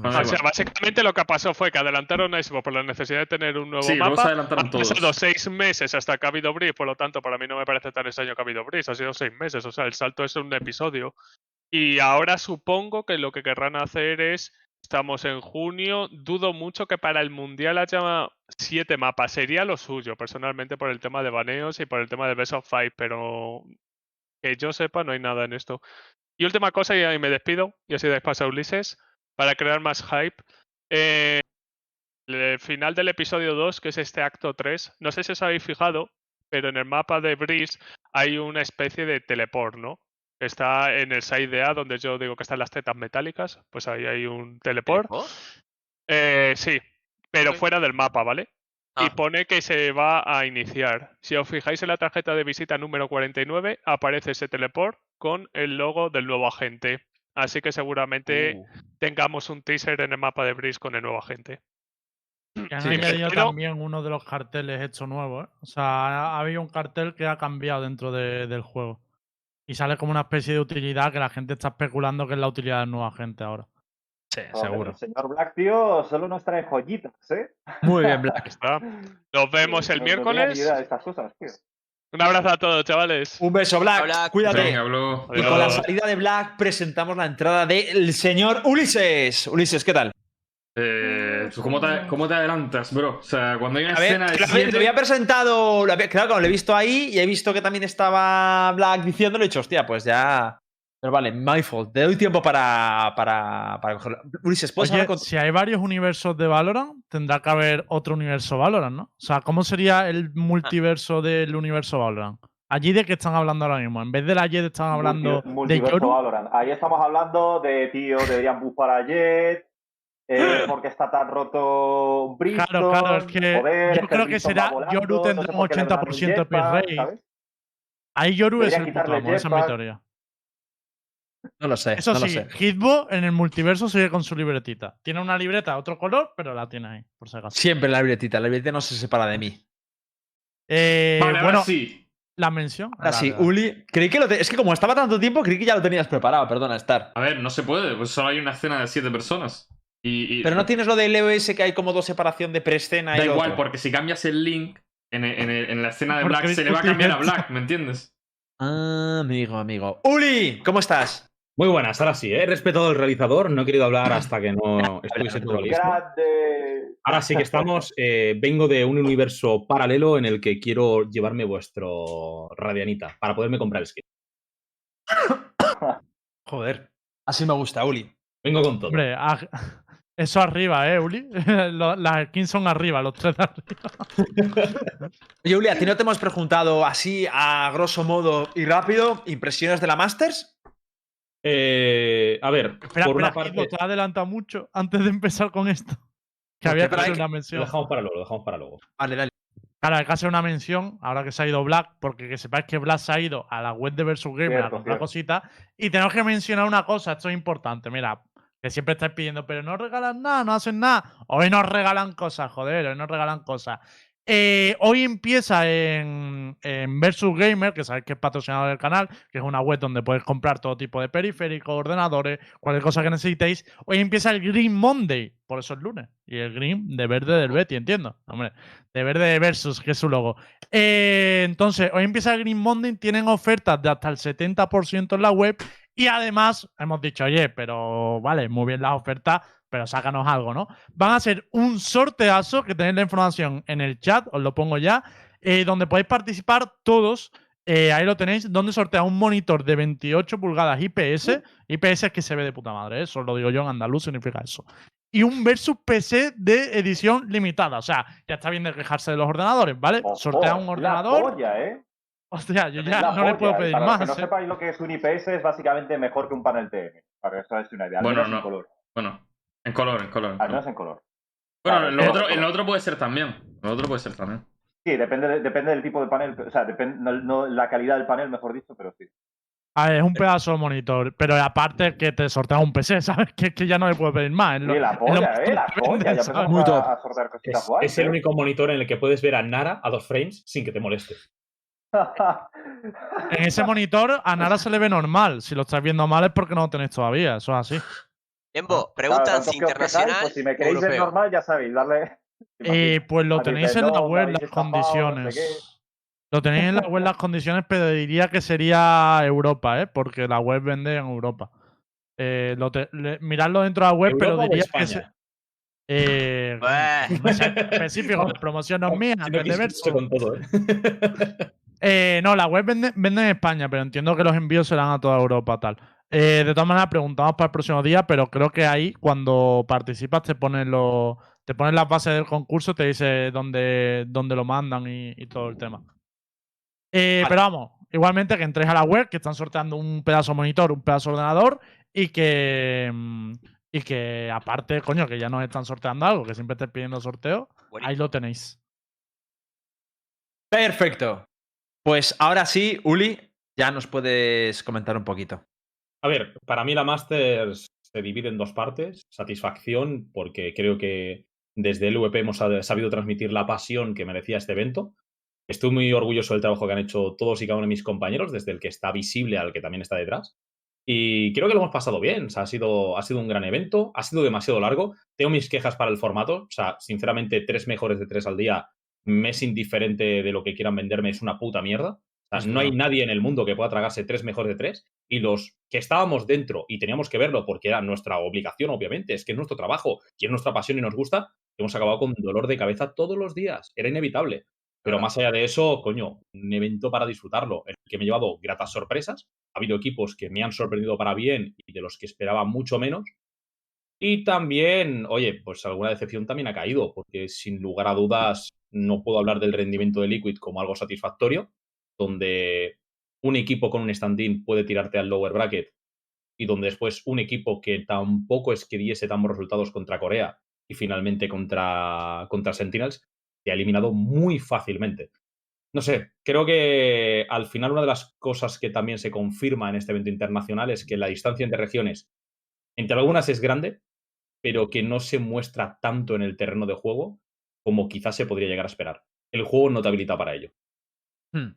No, Ah, O sea, igual. básicamente lo que pasó fue que adelantaron a Xbox por la necesidad de tener un nuevo Sí, mapa. Han todos. pasado seis meses hasta que ha habido Breeze, por lo tanto, para mí no me parece tan extraño que ha habido Breeze. Ha sido seis meses, o sea, el salto es un episodio. Y ahora supongo que lo que querrán hacer es. Estamos en junio. Dudo mucho que para el mundial haya siete mapas. Sería lo suyo, personalmente, por el tema de baneos y por el tema de Best of Five, pero que yo sepa, no hay nada en esto. Y última cosa, y ahí me despido, y así dais paso a Ulises, para crear más hype. Eh, el final del episodio 2, que es este acto 3, no sé si os habéis fijado, pero en el mapa de Breeze hay una especie de teleport, ¿no? Está en el side A, donde yo digo que están las tetas metálicas, pues ahí hay un teleport. Eh, sí, pero fuera del mapa, ¿vale? Y Ah. pone que se va a iniciar. Si os fijáis en la tarjeta de visita número 49, aparece ese teleport con el logo del nuevo agente. Así que seguramente Uh. tengamos un teaser en el mapa de Breeze con el nuevo agente. Que han Sí, añadido pero- también uno de los carteles hechos nuevos. ¿eh? O sea, ha, ha habido un cartel que ha cambiado dentro de- del juego. Y sale como una especie de utilidad que la gente está especulando que es la utilidad del nuevo agente ahora. Sí, Joder, seguro. El señor Black, tío, solo nos trae joyitas, ¿eh? Muy bien, Black. ¿Está? Nos vemos el No- no tenía ni miércoles. estas cosas, tío. Un abrazo a todos, chavales. Un beso, Black. Black. Cuídate. Venga. Y con la salida de Black presentamos la entrada del señor Ulises. Ulises, ¿qué tal? Eh, pues, ¿cómo, te, ¿Cómo te adelantas, bro? O sea, cuando hay una A ver, escena de lo, había- lo siete- había presentado, lo había- claro, como lo he visto ahí y he visto que también estaba Black diciéndolo, he dicho, hostia, pues ya. Pero vale, my fault. Te doy tiempo para, para, para cogerlo. Ulises, ¿puedes Oye, hablar con- si hay varios universos de Valorant, tendrá que haber otro universo Valorant, ¿no? O sea, ¿cómo sería el multiverso del universo Valorant? Allí de qué están hablando ahora mismo. En vez de la Jet están hablando Multi- de multiverso Yoru. Valorant. Ahí estamos hablando de, tío, deberían buffar a Jet. eh, porque está tan roto Brimstone. Claro, claro, es que joder, yo creo que será volando, Yoru tendrá un por qué le dan 80% de. ¿sabes? Ahí Yoru es el puto amo, esa es mi teoría. No lo sé. Eso no lo sí, sé. Hitbo en el multiverso sigue con su libretita. Tiene una libreta otro color, pero la tiene ahí, por si acaso. Siempre la libretita. La libretita no se separa de mí. Eh, Vale, ahora bueno, sí. la mención. Ahora sí. Uli. Creí que lo te- Es que como estaba tanto tiempo, creí que ya lo tenías preparado. Perdona, Star. A ver, no se puede, pues solo hay una escena de siete personas. Y, y- Pero no tienes lo del EOS que hay como dos separación de preescena y Da lo igual, otro? porque si cambias el link en, en- en la escena de Black, se le va a cambiar a Black, ¿me entiendes? Ah, amigo, amigo. Uli, ¿cómo estás? Muy buenas, ahora sí, ¿eh? he respetado al realizador, no he querido hablar hasta que no estuviese todo listo. Ahora sí que estamos, eh, vengo de un universo paralelo en el que quiero llevarme vuestro Radianita para poderme comprar el skin. Joder. Así me gusta, Uli. Vengo con todo. Hombre, ah, eso arriba, ¿eh, Uli? Las skins son arriba, los tres de arriba. Oye, Uli, ¿a ti no te hemos preguntado así, a grosso modo y rápido, impresiones de la Masters? Eh, a ver, Espera, por una espera, parte, Hitbo, te has adelantado mucho antes de empezar con esto. Que había que hacer una lo mención. dejamos para luego, lo dejamos para luego. Vale, dale. Claro, hay que hacer una mención ahora que se ha ido Black, porque que sepáis que Black se ha ido a la web de Versus Gamer a Cierto, comprar cierto. cositas. Y tenemos que mencionar una cosa, esto es importante. Mira, que siempre estáis pidiendo, pero no regalan nada, no hacen nada. Hoy nos regalan cosas, joder, hoy nos regalan cosas. Eh, hoy empieza en, en Versus Gamer, que sabéis que es patrocinador del canal, que es una web donde puedes comprar todo tipo de periféricos, ordenadores, cualquier cosa que necesitéis. Hoy empieza el Green Monday, por eso es lunes. Y el Green de verde del Betty, entiendo. Hombre, de verde de Versus, que es su logo. Eh, entonces, hoy empieza el Green Monday, tienen ofertas de hasta el 70% en la web. Y además, hemos dicho, oye, pero vale, muy bien las ofertas, pero sácanos algo, ¿no? Van a hacer un sorteazo, que tenéis la información en el chat, os lo pongo ya, eh, donde podéis participar todos. eh, ahí lo tenéis, donde sortea un monitor de 28 pulgadas IPS. IPS es que se ve de puta madre, ¿eh? eso lo digo yo en andaluz, significa eso. Y un versus PC de edición limitada. O sea, ya está bien de quejarse de los ordenadores, ¿vale? Sortea un ordenador. La polla, ¿eh? Hostia, yo ya la no le puedo polla, pedir Para más. que no ¿eh? sepáis lo que es un IPS, es básicamente mejor que un panel TN. Para que os hagáis una idea. Bueno, no. color. Bueno, en color, en color. Al menos en color. Bueno, Vale, en lo, otro, en lo otro puede ser también. En lo otro puede ser también. Sí, depende, de- depende del tipo de panel. O sea, depende no, no la calidad del panel, mejor dicho, pero sí. A ver, es un pedazo de monitor, pero aparte que te sortea un PC, ¿sabes? Que, que ya no le puedo pedir más. Sí, la polla, ¿eh? La polla. Ya Muy a, top. a sortear cositas Es, es el ¿eh? único monitor en el que puedes ver a Nara a dos frames sin que te moleste. En ese monitor a Nara se le ve normal. Si lo estáis viendo mal es porque no lo tenéis todavía, eso es así. Embo, Claro, preguntan tanto si quejáis, internacional pues si me queréis ver europeo. normal, ya sabéis, darle. Eh, pues lo tenéis en la web las condiciones. Lo tenéis en la web las condiciones, pero diría que sería Europa, ¿eh? Porque la web vende en Europa. Eh, lo te- le- miradlo dentro de la web, pero ¿Europa o diría que se- España? eh, específico, promoción no es mía, ¿eh? Eh, no, la web vende, vende en España, pero entiendo que los envíos serán a toda Europa, tal. Eh, de todas maneras, preguntamos para el próximo día, pero creo que ahí, cuando participas, te ponen los, te ponen las bases del concurso, te dice dónde, dónde lo mandan y, y todo el tema. Eh, Pero vamos, igualmente que entréis a la web, que están sorteando un pedazo de monitor, un pedazo de ordenador, y que, mm, y que aparte, coño, que ya nos están sorteando algo, que siempre estáis pidiendo sorteo, Buenísimo. ahí lo tenéis. Perfecto. Pues ahora sí, Uli, ya nos puedes comentar un poquito. A ver, para mí la Masters se divide en dos partes. Satisfacción, porque creo que desde el VP hemos sab- sabido transmitir la pasión que merecía este evento. Estoy muy orgulloso del trabajo que han hecho todos y cada uno de mis compañeros, desde el que está visible al que también está detrás. Y creo que lo hemos pasado bien. O sea, ha sido, ha sido un gran evento, ha sido demasiado largo. Tengo mis quejas para el formato. O sea, sinceramente, tres mejores de tres al día me es indiferente de lo que quieran venderme, es una puta mierda. O sea, no hay nadie en el mundo que pueda tragarse tres mejores de tres. Y los que estábamos dentro y teníamos que verlo porque era nuestra obligación, obviamente, es que es nuestro trabajo y es nuestra pasión y nos gusta, hemos acabado con dolor de cabeza todos los días. Era inevitable. Pero más allá de eso, coño, un evento para disfrutarlo, en el que me he llevado gratas sorpresas. Ha habido equipos que me han sorprendido para bien y de los que esperaba mucho menos. Y también, oye, pues alguna decepción también ha caído, porque sin lugar a dudas no puedo hablar del rendimiento de Liquid como algo satisfactorio, donde un equipo con un stand-in puede tirarte al lower bracket y donde después un equipo que tampoco es que diese tan buenos resultados contra Corea y finalmente contra, contra Sentinels, te ha eliminado muy fácilmente. No sé, creo que al final una de las cosas que también se confirma en este evento internacional es que la distancia entre regiones, entre algunas es grande, pero que no se muestra tanto en el terreno de juego como quizás se podría llegar a esperar. El juego no te habilita para ello. Hmm.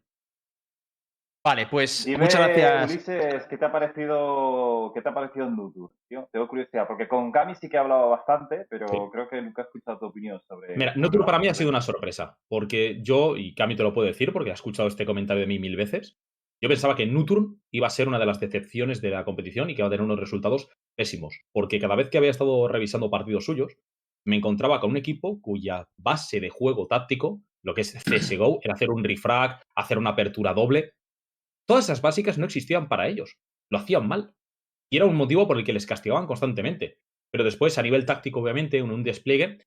Vale, pues Dime, muchas gracias. Ulises, ¿qué te ha parecido, qué te ha parecido Nutur? Tío? Tengo curiosidad, porque con Cami sí que he hablado bastante, pero Sí. creo que nunca he escuchado tu opinión sobre. Mira, Notur para mí ha sido una sorpresa, porque yo, y Cami te lo puede decir, porque ha escuchado este comentario de mí mil veces, yo pensaba que Nuturn iba a ser una de las decepciones de la competición y que iba a tener unos resultados pésimos, porque cada vez que había estado revisando partidos suyos, me encontraba con un equipo cuya base de juego táctico, lo que es CSGO, era hacer un refrag, hacer una apertura doble, todas esas básicas no existían para ellos, lo hacían mal. Y era un motivo por el que les castigaban constantemente. Pero después, a nivel táctico, obviamente, en un despliegue,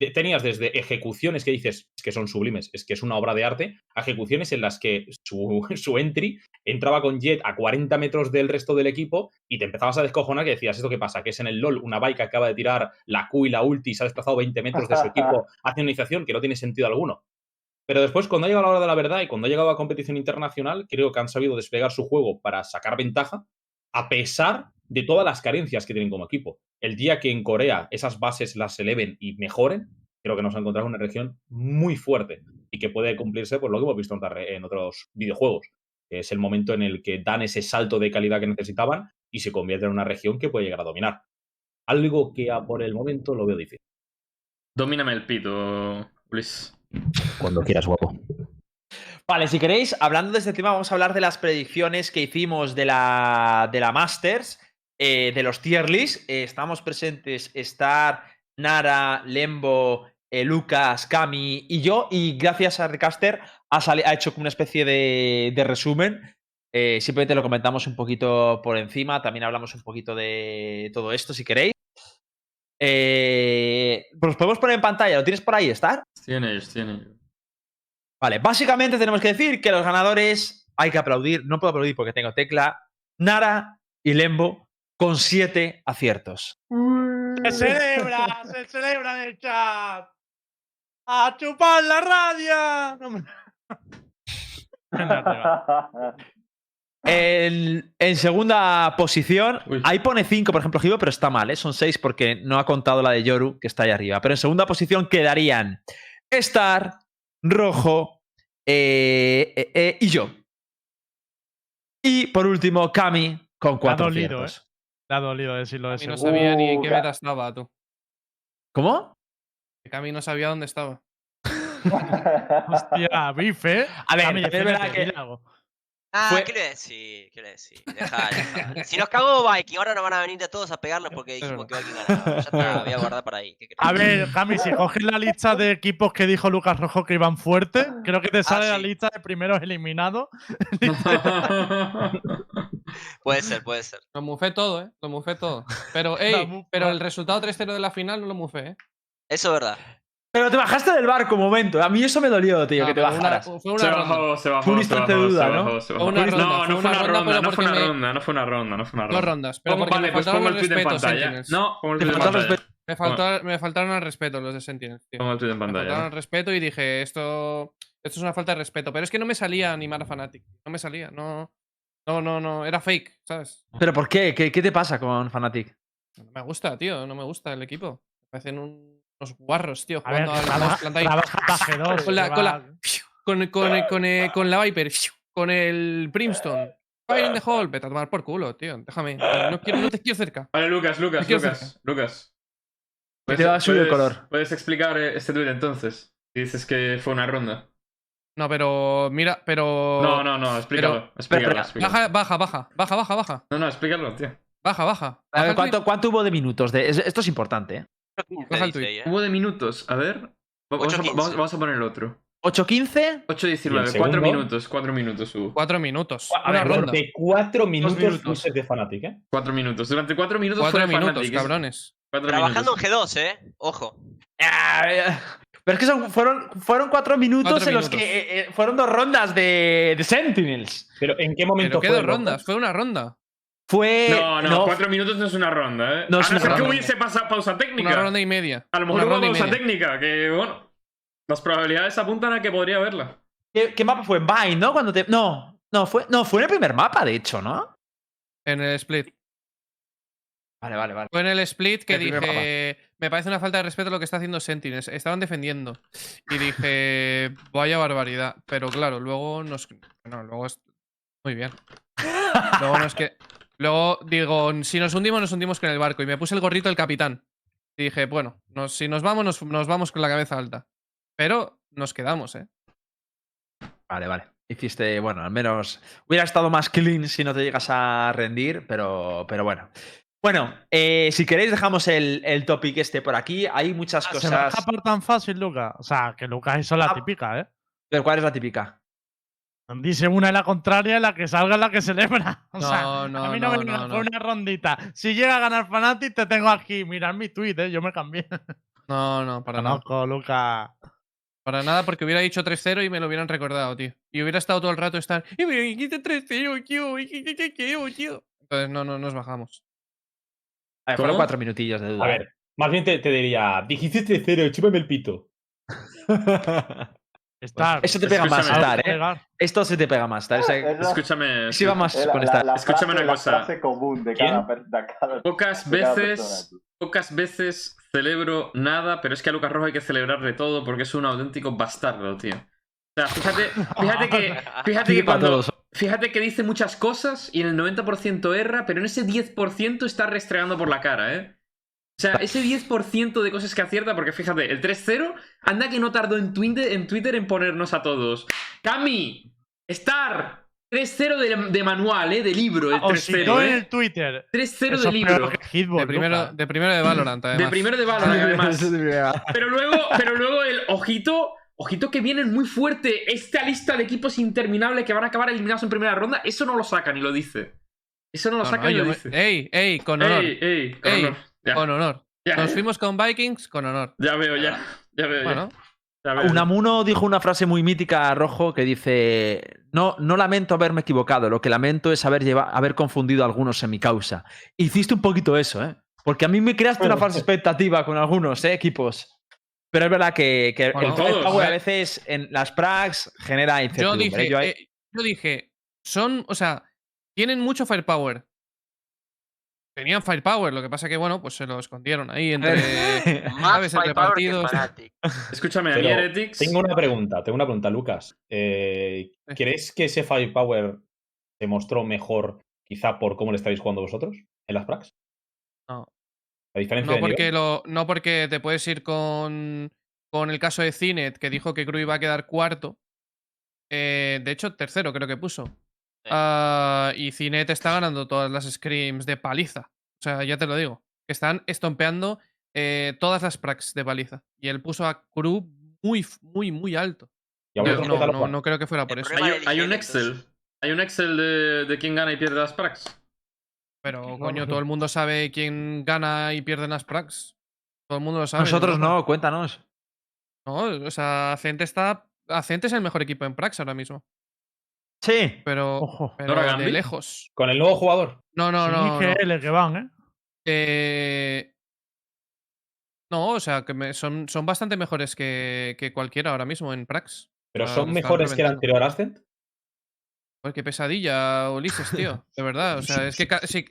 te- tenías desde ejecuciones que dices es que son sublimes, es que es una obra de arte, a ejecuciones en las que su, su entry entraba con Jet a 40 metros del resto del equipo y te empezabas a descojonar que decías, ¿esto qué pasa? Que es en el LOL una bike que acaba de tirar la Q y la ulti y se ha desplazado 20 metros de su equipo hacia una iniciación que no tiene sentido alguno. Pero después, cuando ha llegado la hora de la verdad y cuando ha llegado a competición internacional, creo que han sabido desplegar su juego para sacar ventaja, a pesar de todas las carencias que tienen como equipo. El día que en Corea esas bases las eleven y mejoren, creo que nos encontramos en una región muy fuerte y que puede cumplirse por lo que hemos visto en, otros videojuegos. Es el momento en el que dan ese salto de calidad que necesitaban y se convierte en una región que puede llegar a dominar. Algo que a por el momento lo veo difícil. Domíname el pito, Luis. Cuando quieras, guapo. Vale, si queréis, hablando de este tema, vamos a hablar de las predicciones que hicimos de la, de la Masters, eh, de los tier list. Eh, estamos presentes Star, Nara, Lembo, eh, Lucas, Cami y yo. Y gracias a Recaster ha, hecho una especie de, resumen. Simplemente lo comentamos un poquito por encima. También hablamos un poquito de todo esto, si queréis. Eh, pues podemos poner en pantalla. ¿Lo tienes por ahí, Star? Tiene ellos, tiene ellos. Vale, básicamente tenemos que decir que los ganadores hay que aplaudir. No puedo aplaudir porque tengo tecla. Nara y Lembo con siete aciertos. ¡Se celebra! ¡Se celebra en el chat! ¡A chupar la radio! No me-. En, en segunda posición, Uy. ahí pone 5, por ejemplo, Gibo, pero está mal, ¿eh? son 6 porque no ha contado la de Yoru, que está ahí arriba. Pero en segunda posición quedarían Star, Rojo eh, eh, eh, y yo. Y por último, Kami con ha 4 dolido, aciertos. Le ha dolido decirlo no sabía ni en qué Uh, meta estaba, tú. ¿Cómo? Cami no sabía dónde estaba. Hostia, bife. A ver, Cami, es verdad que- algo. Ah, Fue- ¿qué le decir? ¿Qué le. Si nos cagó Viking, ahora nos van a venir de todos a pegarnos porque dijimos que Viking ganaba. Ya está, voy a guardar para ahí. A ver, Cami, si coges la lista de equipos que dijo Lucas Rojo que iban fuerte, creo que te sale la sí. lista de primeros eliminados. Puede ser, puede ser. Lo mufé todo, ¿eh? Lo mufé todo. Pero, ey, pero el resultado 3-0 de la final no lo mufé, ¿eh? Eso es verdad. Pero te bajaste del barco un momento. A mí eso me dolió, tío, No, que te una- bajaras. fue una se ronda. bajó, se bajó. Fue un instante de duda, ¿no? No, fue no fue una ronda, no fue una ronda, no fue una ronda, no fue una ronda. Dos rondas. Pero Pongo- porque vale, me pues faltaron pongo el tweet en respeto, pantalla. Sentinels. No, pongo el tweet en pantalla. Me, faltó- me faltaron al respeto los de Sentinels, tío. Pongo el tweet en Me faltaron pantalla. al respeto y dije, esto, esto es una falta de respeto. Pero es que no me salía animar a Fnatic. No me salía, no. No, no, no. Era fake, ¿sabes? ¿Pero por qué? ¿Qué, qué te pasa con Fnatic? No me gusta, tío. No me gusta el equipo. Me parecen un- unos guarros, tío. A ver, Jugando para G2. Con la- que con va- la- con, con, con, con la Viper, con el Brimstone. Fire in the hole. Vete a tomar por culo, tío. Déjame. No, quiero, no te quiero cerca. Vale, Lucas, Lucas, Lucas, Lucas. Que te va a subir el color. ¿Puedes explicar eh, este tweet entonces? Si dices que fue una ronda. No, pero mira, pero. No, no, no, explícalo. explícalo. Baja, baja, baja. Baja, baja, baja. No, no, explícalo, tío. Baja, baja. A ver, ¿cuánto, cuánto hubo de minutos? De, esto es importante, ¿eh? Ahí, ¿eh? Hubo de minutos, a ver. Va- Vamos a, 8.15. vamos- vamos a poner el otro. 8-15. 8.19, ¿Y el 4 segundo? minutos, 4 minutos hubo. Cuatro minutos. A ver, de cuatro minutos, minutos. luces de Fnatic, ¿eh? 4 minutos. Durante 4 minutos Cuatro fue minutos, Fnatic, es- cabrones. cuatro Trabajando en minutos. G2, ¿eh? Ojo. Ah, Pero es que son- fueron, fueron cuatro minutos Cuatro en los que eh, eh, fueron dos rondas de, de Sentinels. Pero ¿en qué momento Pero qué fue dos rondas. Fue una ronda. Fue. No, no, 4 minutos no es una ronda, ¿eh? No es a no una ser que hubiese pasado pausa técnica. Una ronda y media. A lo mejor Una hubo pausa técnica, que bueno. Las probabilidades apuntan a que podría haberla. ¿Qué, qué mapa fue? Vine, ¿no? Cuando te. No, no, fue, no, fue en el primer mapa, de hecho, ¿no? En el split. Vale, vale, vale. Fue en el split que El dije. Me parece una falta de respeto lo que está haciendo Sentinels. Estaban defendiendo. Y dije. Vaya barbaridad. Pero claro, luego nos. No, luego es. Muy bien. Luego nos que. Luego digo, si nos hundimos, nos hundimos con el barco. Y me puse el gorrito del capitán. Y dije, bueno, nos- si nos vamos, nos, nos vamos con la cabeza alta. Pero nos quedamos, ¿eh? Vale, vale. Hiciste, bueno, al menos hubiera estado más clean si no te llegas a rendir, pero, pero bueno. Bueno, eh, si queréis dejamos el, el topic este por aquí. Hay muchas ¿Se cosas. baja por tan fácil, Lucas? O sea, que Lucas hizo la Ah. típica, ¿eh? Pero ¿cuál es la típica? Dice una y la contraria, la que salga es la que celebra. O sea, No, no, a mí no, no, me no, con no. una rondita. Si llega a ganar Fnatic, te tengo aquí. Mirad mi tweet, ¿eh? Yo me cambié. No, no, para nada. Conozco, Lucas. Para nada, porque hubiera dicho 3-0 y me lo hubieran recordado, tío. Y hubiera estado todo el rato estar. "Y me dijiste 3-0, tío. y que- que- que- que- tío". Entonces, no, no, nos bajamos. A ver, fueron cuatro minutillos de duda. A ver, más bien te, te diría, dijiste 3-0, chúpame el pito. Star. Eso te pega más. Star, ¿eh? Esto se te pega más, Star. O sea, Es la- Escúchame. sí va más la- con Star. la Escúchame una la cosa. frase común de cada, per- de cada- Pocas de cada veces, persona. Pocas veces celebro nada, pero es que a Lucas Rojo hay que celebrarle todo porque es un auténtico bastardo, tío. O sea, fíjate, fíjate que, fíjate que cuando, fíjate que dice muchas cosas y en el 90% erra, pero en ese 10% está restregando por la cara, ¿eh? O sea, ese 10% de cosas que acierta, porque fíjate, el 3-0, anda que no tardó en Twitter, en Twitter en ponernos a todos. Cami, Star, 3-0 de, de manual, ¿eh? De libro, el Os citó 3-0, en ¿eh? el Twitter. 3-0 Eso de libro. Hitbox, De primero, de primero de Valorant, además. De primero de Valorant, además. Pero luego, pero luego el ojito, ojito que vienen muy fuerte. Esta lista de equipos interminable que van a acabar eliminados en primera ronda, eso no lo sacan y lo dice. Eso no lo No, sacan no, y lo me- dice. Ey, ey, con honor. Ey, ey, con Ey, honor. Ya, Con honor. ya, Nos fuimos con Vikings con honor. ya veo, ya. Ya veo, ya. Bueno, Ya veo, ya. Unamuno dijo una frase muy mítica a Rojo que dice: no, no lamento haberme equivocado, lo que lamento es haber, lleva- haber confundido a algunos en mi causa. Hiciste un poquito eso, ¿eh? Porque a mí me creaste una falsa expectativa con algunos ¿eh? equipos. Pero es verdad que, que Bueno, el todos, firepower ¿eh? a veces en las prags genera yo incertidumbre. dije, Yo ahí- eh, yo dije, son, o sea, tienen mucho firepower. Tenían firepower, lo que pasa que, bueno, pues se lo escondieron ahí entre, Más ¿sabes? Entre partidos. Escúchame, a mí Pero Heretics. Tengo una pregunta, tengo una pregunta, Lucas. Eh. ¿Crees que ese Firepower se mostró mejor quizá por cómo le estáis jugando vosotros en las pracs? No. La diferencia No de porque, lo, no porque te puedes ir con, con el caso de Cinet, que dijo que Crew iba a quedar cuarto. Eh, de hecho, tercero creo que puso. Ah, y Cinet está ganando todas las scrims de paliza. O sea, ya te lo digo. Están estompeando eh, todas las pracs de paliza. Y él puso a Crew muy, muy, muy alto. Yo- No, creo que fuera por El eso. Hay, un Excel. Hay un Excel de, de quién gana y pierde las pracs. Pero, coño, todo el mundo sabe quién gana y pierde las pracs. Todo el mundo lo sabe. Nosotros no, cuéntanos. No, o sea, Acente está. Acente es el mejor equipo en Prax ahora mismo. Sí. Pero, Ojo. pero ¿Nora de Gambit? lejos. Con el nuevo jugador. No, no, no. no. IGL que van, ¿eh? Eh, no, o sea, que me- son, son bastante mejores que, que cualquiera ahora mismo en Prax. Pero Ah, son están mejores que el reventando. anterior Ascent. Joder, qué pesadilla, Ulises, tío. De verdad. O sea, es que, ca- sí,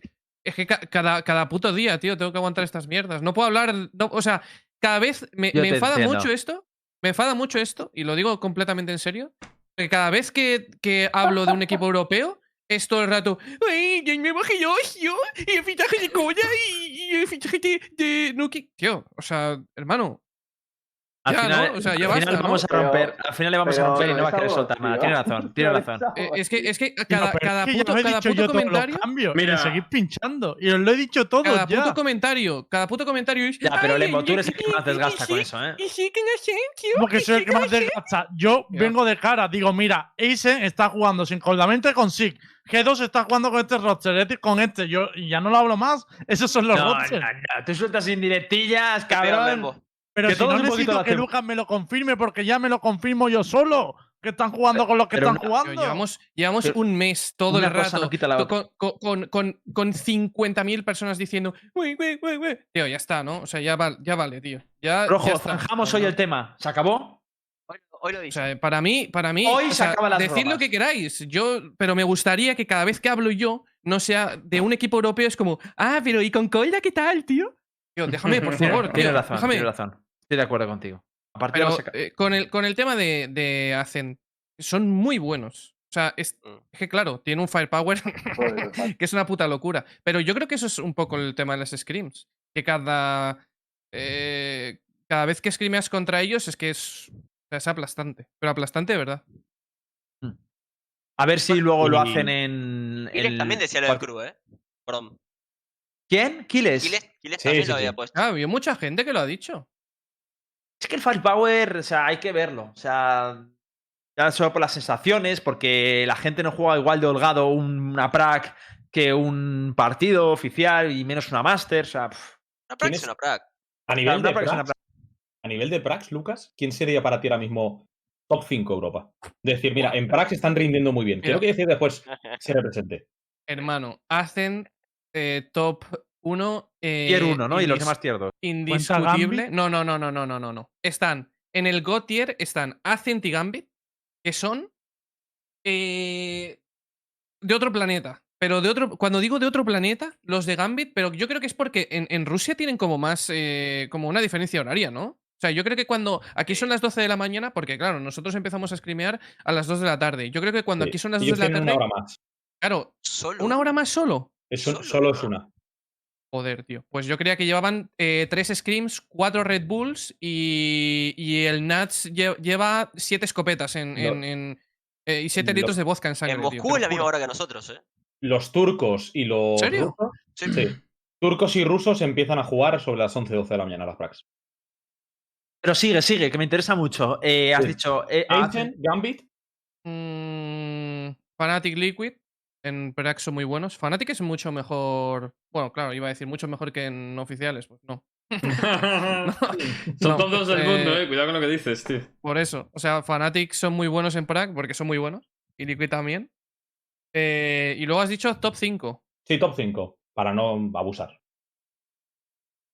es que ca- cada, cada puto día, tío, tengo que aguantar estas mierdas. No puedo hablar. no- o sea, cada vez me, Yo me te enfada entiendo. mucho esto. Me enfada mucho esto, y lo digo completamente en serio. Que cada vez que, que hablo de un equipo europeo, es todo el rato. ¡Ay, ya me bajé yo, yo! Y el fichaje de Koya y, y el fichaje de, de. Tío, o sea, hermano. Al Ya, final, ¿no? O sea, ya al final basta, vamos ¿no? a romper. Pero- al final le vamos a romper y no va a querer soltar nada. Tiene razón, tiene razón. Eh, es que, es que cada, cada es que puto, cada comentario. cambios Mira. seguís pinchando. Y os lo he dicho todo Cada ya. puto comentario, cada puto comentario es. Ya, pero "Ay, Lembo, tú eres el que más desgasta con eso, ¿eh? Y sí, que no sé, tío, Como que y soy el que más no sé". desgasta. Yo vengo de cara, digo, mira, Aizen está jugando sin Coldamente con Sig. G2 está jugando con este roster, este con este. Yo ya no lo hablo más. Esos son los No, rosters. no, no, Tú sueltas indirectillas, cabrón. Pero que si todos no necesito que. Lucas me lo confirme porque ya me lo confirmo yo solo. Que están jugando con los que Pero están jugando. llevamos llevamos Pero un mes todo el rato no quita la con, con, con, con 50.000 personas diciendo, uy, uy, uy, uy". Tío, ya está, ¿no? O sea, ya, val- ya vale, tío. Ya, ya Rojo, está. zanjamos hoy el tema. ¿Se acabó? Hoy, hoy lo O dije. sea, para mí, para mí, Hoy o se sea, acaban las decid lo que queráis. Yo, pero me gustaría que cada vez que hablo yo no sea de un equipo europeo es como, ah, pero ¿y con Colda qué tal, tío? Tío, déjame, por favor, tío. Tienes razón, déjame. tienes razón. Estoy de acuerdo contigo. Pero eh, con, el, con el tema de, de Ascent, son muy buenos. O sea, es, Mm. es que claro, tiene un firepower que es una puta locura. Pero yo creo que eso es un poco el tema de las scrims. Que cada. eh, cada vez que scrimeas contra ellos es que es. o sea, es aplastante. Pero aplastante de verdad. A ver si luego lo hacen en. Kiles el- también decía lo del crew, ¿eh? Perdón. ¿Quién? Kiles. Kiles, Kiles Sí, también sí, lo había sí. puesto. Ah, había mucha gente que lo ha dicho. Es que el firepower, o sea, hay que verlo. O sea, ya solo por las sensaciones, porque la gente no juega igual de holgado una prac que un partido oficial y menos una master. O sea, pff, Una prac ¿Quién es una prac. A nivel, una de una pracs, a nivel de Prax, Lucas, ¿quién sería para ti ahora mismo top 5 Europa? Decir, mira, en Prax están rindiendo muy bien. Quiero que decir después se represente. Hermano, hacen eh, top 1. Eh, tier 1, ¿no? Y los demás tier 2. Indiscutible. Gambit? No, no, no, no, no, no, no, no. Están en el God tier, están Ascent y Gambit, que son eh, de otro planeta. pero de otro. Cuando digo de otro planeta, los de Gambit, pero yo creo que es porque en, en Rusia tienen como más. eh, como una diferencia horaria, ¿no? O sea, yo creo que cuando. Aquí son las 12 de la mañana, porque claro, nosotros empezamos a screamear a las 2 de la tarde. Yo creo que cuando Sí, aquí son las 2 ellos de la tarde. una hora más. Claro, Solo. ¿una hora más solo? Eso Solo solo es una. Joder, tío. Pues yo creía que llevaban eh, tres Screams, cuatro Red Bulls y, y el Nats lle- lleva siete escopetas en, Lo- en- en- eh, y siete litros de vodka en sangre. En tío, Moscú te es la misma hora que nosotros, ¿eh? Los turcos y los ¿Serio? rusos. Sí. Sí. Turcos y rusos empiezan a jugar sobre las 11-12 de la mañana las prax. Pero sigue, sigue, que me interesa mucho. Eh, has Sí. dicho. eh, ah, Ancient, Gambit, Mm, Fnatic Liquid en Prax son muy buenos. Fnatic es mucho mejor. Bueno, claro, iba a decir mucho mejor que en oficiales. Pues no. Son No, todos del mundo, eh, eh. Cuidado con lo que dices, tío. Por eso. O sea, Fnatic son muy buenos en Prague porque son muy buenos. Y Liquid también. Eh, y luego has dicho top 5. sí, top 5, para no abusar.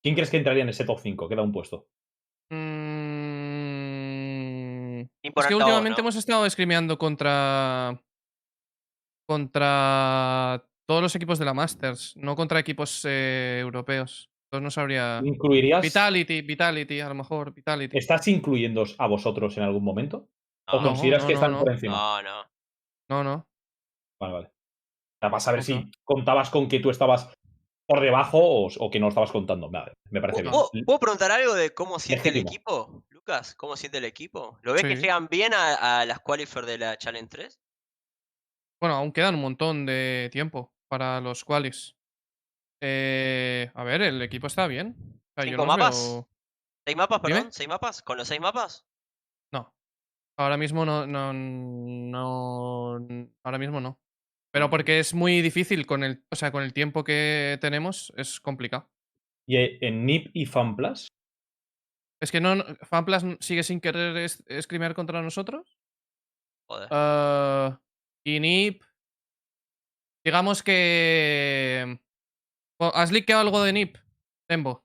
¿Quién crees que entraría en ese top 5? Queda un puesto. Mm, Es que últimamente ¿no? hemos estado screameando contra. Contra todos los equipos de la Masters, no contra equipos eh, europeos. Entonces no sabría. ¿Incluirías? Vitality, Vitality, a lo mejor, Vitality. ¿Estás incluyendo a vosotros en algún momento? ¿O No, consideras no, que no, están no. por encima? No, no. No, no. Vale, vale. O sea, para saber No, si contabas con que tú estabas por debajo o, o que no lo estabas contando. Vale, me parece bien. ¿Puedo, preguntar algo de cómo siente el equipo? Lucas, ¿cómo siente el equipo? ¿Lo ves que llegan bien a, a las qualifiers de la Challenge 3? Bueno, aún quedan un montón de tiempo para los qualis. Eh, a ver, el equipo está bien. O sea, yo ¿Cinco no os mapas? veo- ¿Seis mapas, Dime. perdón? ¿Seis mapas? ¿Con los seis mapas? No. Ahora mismo no, no, no. Ahora mismo no. Pero porque es muy difícil con el. O sea, con el tiempo que tenemos, es complicado. ¿Y eh, en NIP y FanPlus? Es que no. no- ¿Fanplas n- sigue sin querer es- escrimear contra nosotros? Joder. Ah, y NIP. Digamos que. ¿Has liqueado algo de NIP, Tembo?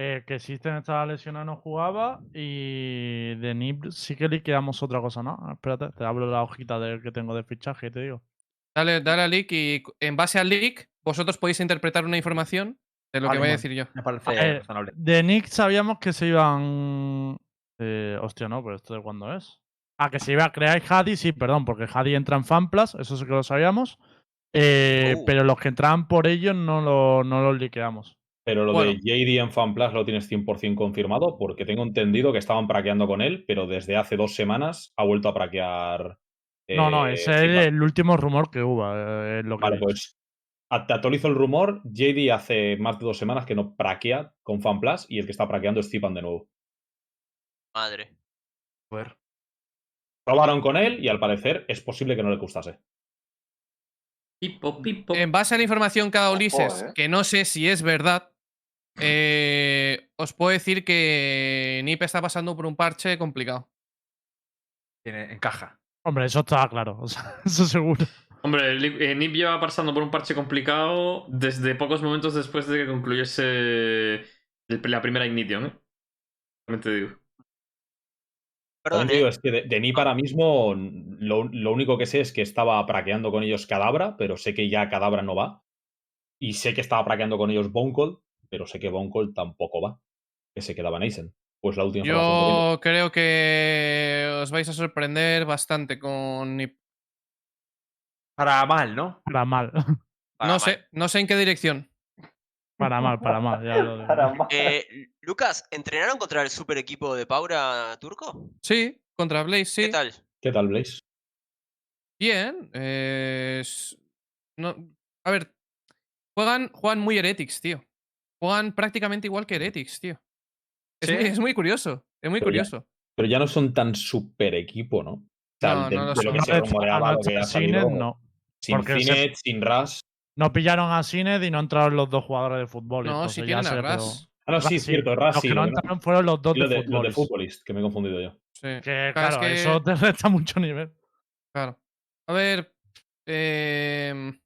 Eh, que System estaba lesionado, no jugaba. Y de NIP sí que liquidamos otra cosa, ¿no? Espérate, te hablo la hojita del que tengo de fichaje y te digo. Dale, dale al leak y en base al leak, vosotros podéis interpretar una información de lo Vale, que voy a decir yo. Me parece Eh, razonable. De Nick sabíamos que se iban. Eh, hostia, no, pero esto de cuándo es. Ah, que se iba a crear Hadi, sí, perdón, porque Hadi entra en FanPlus, eso sí que lo sabíamos. Eh, Oh. Pero los que entraban por ellos no, lo, no los liqueamos. Pero lo Bueno. de JD en FanPlus lo tienes 100% confirmado porque tengo entendido que estaban praqueando con él, pero desde hace dos semanas ha vuelto a praquear. no, no, eh, ese es el último rumor que hubo. eh, lo que Vale, dicho. pues a- te actualizo el rumor. JD hace más de dos semanas que no praquea con FanPlus y el que está praqueando es Zipan de nuevo. Madre. Probaron con él y al parecer es posible que no le gustase. Pipo, pipo. En base a la información que ha dado Ulises, eh. que no sé si es verdad, eh, os puedo decir que NIP está pasando por un parche complicado. Tiene, encaja. Hombre, eso estaba claro. o sea, eso seguro. Hombre, eh, Nip lleva pasando por un parche complicado desde pocos momentos después de que concluyese el- la primera Ignition, ¿eh? Digo. Perdón, digo, ¿eh? es que de, de Nip ahora mismo lo, lo único que sé es que estaba praqueando con ellos Cadabra, pero sé que ya Cadabra no va. Y sé que estaba praqueando con ellos Bone Cold, pero sé que Bone Cold tampoco va. Que se quedaba Neisen. Pues la última información que tengo. Yo creo que os vais a sorprender bastante con NIP. Para mal, ¿no? Para mal. Para No mal. sé, no sé en qué dirección. Para mal, para mal. Ya lo digo. Caramba. Eh, Lucas, ¿entrenaron contra el super equipo de Paura turco? Sí, contra Blaze, sí. ¿Qué tal? ¿Qué tal, Blaze? Bien. eh, no, a ver, juegan, juegan muy Heretics, tío. Juegan prácticamente igual que Heretics, tío. Es, ¿Sí? muy, es muy curioso. Es muy Pero ya- curioso. Pero ya no son tan super equipo, ¿no? O sea, No, de, no lo de lo son. que No se le- rumoreaba, a lo que ha nuestros Cines, salido, no. sin Finet, sin Ras. No pillaron a Sined y no entraron los dos jugadores de fútbol. No, si tienen a Ras. Ah, no, sí, Ras cierto, Ras Los sí. que no entraron fueron los dos de, de, lo de. Futbolist, que me he confundido yo. Sí. Que Claro, es eso te resta mucho nivel. Claro. A ver. em,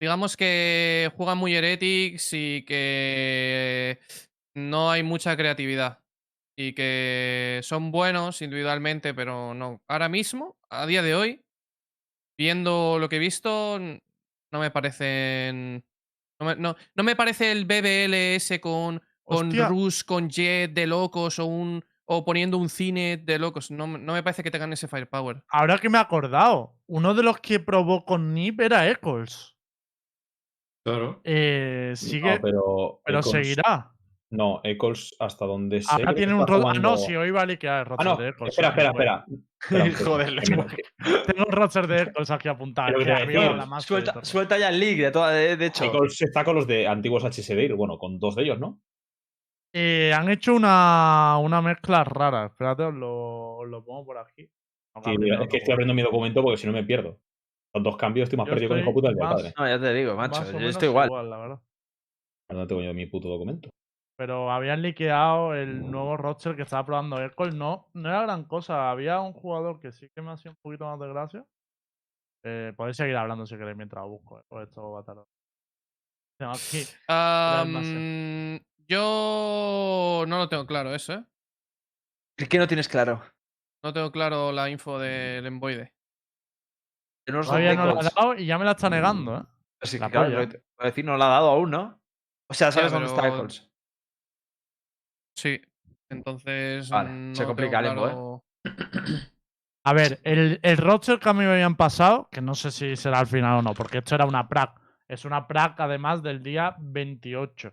digamos que juegan muy Heretics y que no hay mucha creatividad. Y que son buenos individualmente, pero no. Ahora mismo, a día de hoy, viendo lo que he visto, no me parecen. No me, no, no me parece el BBLS con, con Hostia. Rus, con Jet de locos o un. o poniendo un cine de locos. No, me- no me parece que tengan ese firepower. Ahora que me he acordado, uno de los que probó con Nip era Eccles. Claro. Eh, sigue, No, pero. pero Eccles- seguirá. No, Eccles, hasta donde sé. Ahora que tiene un rol. Ah, no, si hoy va a liquear el Ah, roster no. de Eccles. Espera, sí, espera, espera. Joder. Tengo el roster de Eccles aquí apuntado. Que que Suelta, ya el league, de, toda, de, de hecho. Eccles está con los de antiguos HSD, bueno, con dos de ellos, ¿no? Eh, han hecho una, una mezcla rara. Espérate, os lo, pongo por aquí. Sí, es que estoy abriendo mi documento porque si no me pierdo. Con dos cambios estoy más Yo perdido con el hijo puta del padre. No, ya te digo, macho. Yo estoy igual. la verdad. No tengo yo mi puto documento. Pero habían liqueado el nuevo roster que estaba probando Eccles. No, no era gran cosa. Había un jugador que sí que me hacía un poquito más de gracia. Eh, podéis seguir hablando si queréis mientras busco. eh, o esto va a tardar. Tengo aquí. Yo no lo tengo claro eso, ¿eh? ¿El que no tienes claro? No tengo claro la info del Emboide. No Todavía no ha Eccles. dado y ya me la está negando, ¿eh? Así que, La claro, voy a decir, no lo ha dado aún, ¿no? O sea, ¿sabes dónde está Eccles? Sí. Entonces. Vale, se complica el limbo, claro- A ver, el, el roster que a mí me habían pasado, que no sé si será al final o no, porque esto era una prac. Es una prac además del día 28.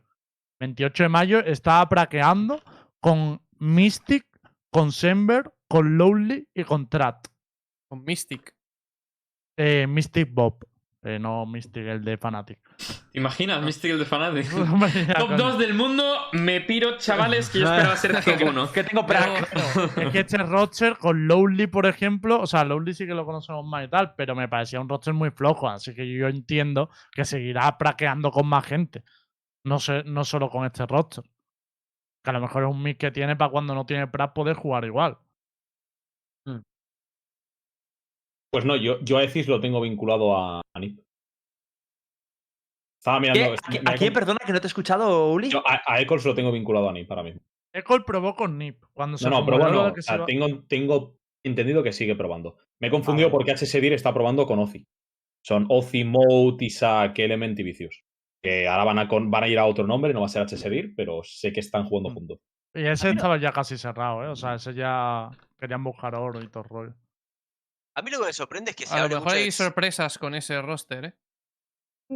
28 de mayo estaba praqueando con Mystic, con Sember, con Lowly y con Trat. Con Mystic. Eh, Mystic Bob, eh, no Mystic el de Fnatic. ¿Te imaginas, Mystic el de ya, Top coño. 2 del mundo, me piro, chavales, que yo esperaba ser top 1. Que tengo prac. Es que este roster con Lowly, por ejemplo, o sea, Lowly sí que lo conocemos más y tal, pero me parecía un roster muy flojo, así que yo entiendo que seguirá praqueando con más gente. No, sé, no solo con este roster. Que a lo mejor es un mix que tiene para cuando no tiene prac poder jugar igual. Pues no, yo, yo a Ecis lo tengo vinculado a, a NIP. Estaba mirando. ¿A, a he quién, perdona, que no te he escuchado, Uli? yo a, a Eccles lo tengo vinculado a NIP ahora mismo. Ecol probó con Nip. Cuando se No, no, pero rumoreó lo bueno, de que o se sea, iba- tengo, tengo entendido que sigue probando. Me he confundido porque HSDIR está probando con Ozi. Son Ozi, Mode, Isaac, Element y Vicious. Que ahora van a, con- van a ir a otro nombre, no va a ser HSDIR, pero sé que están jugando Mm. juntos. Y ese estaba ya casi cerrado, ¿eh? O sea, ese ya querían buscar oro y todo el rollo. A mí lo que me sorprende es que se A lo mejor mucho hay de... sorpresas con ese roster, ¿eh?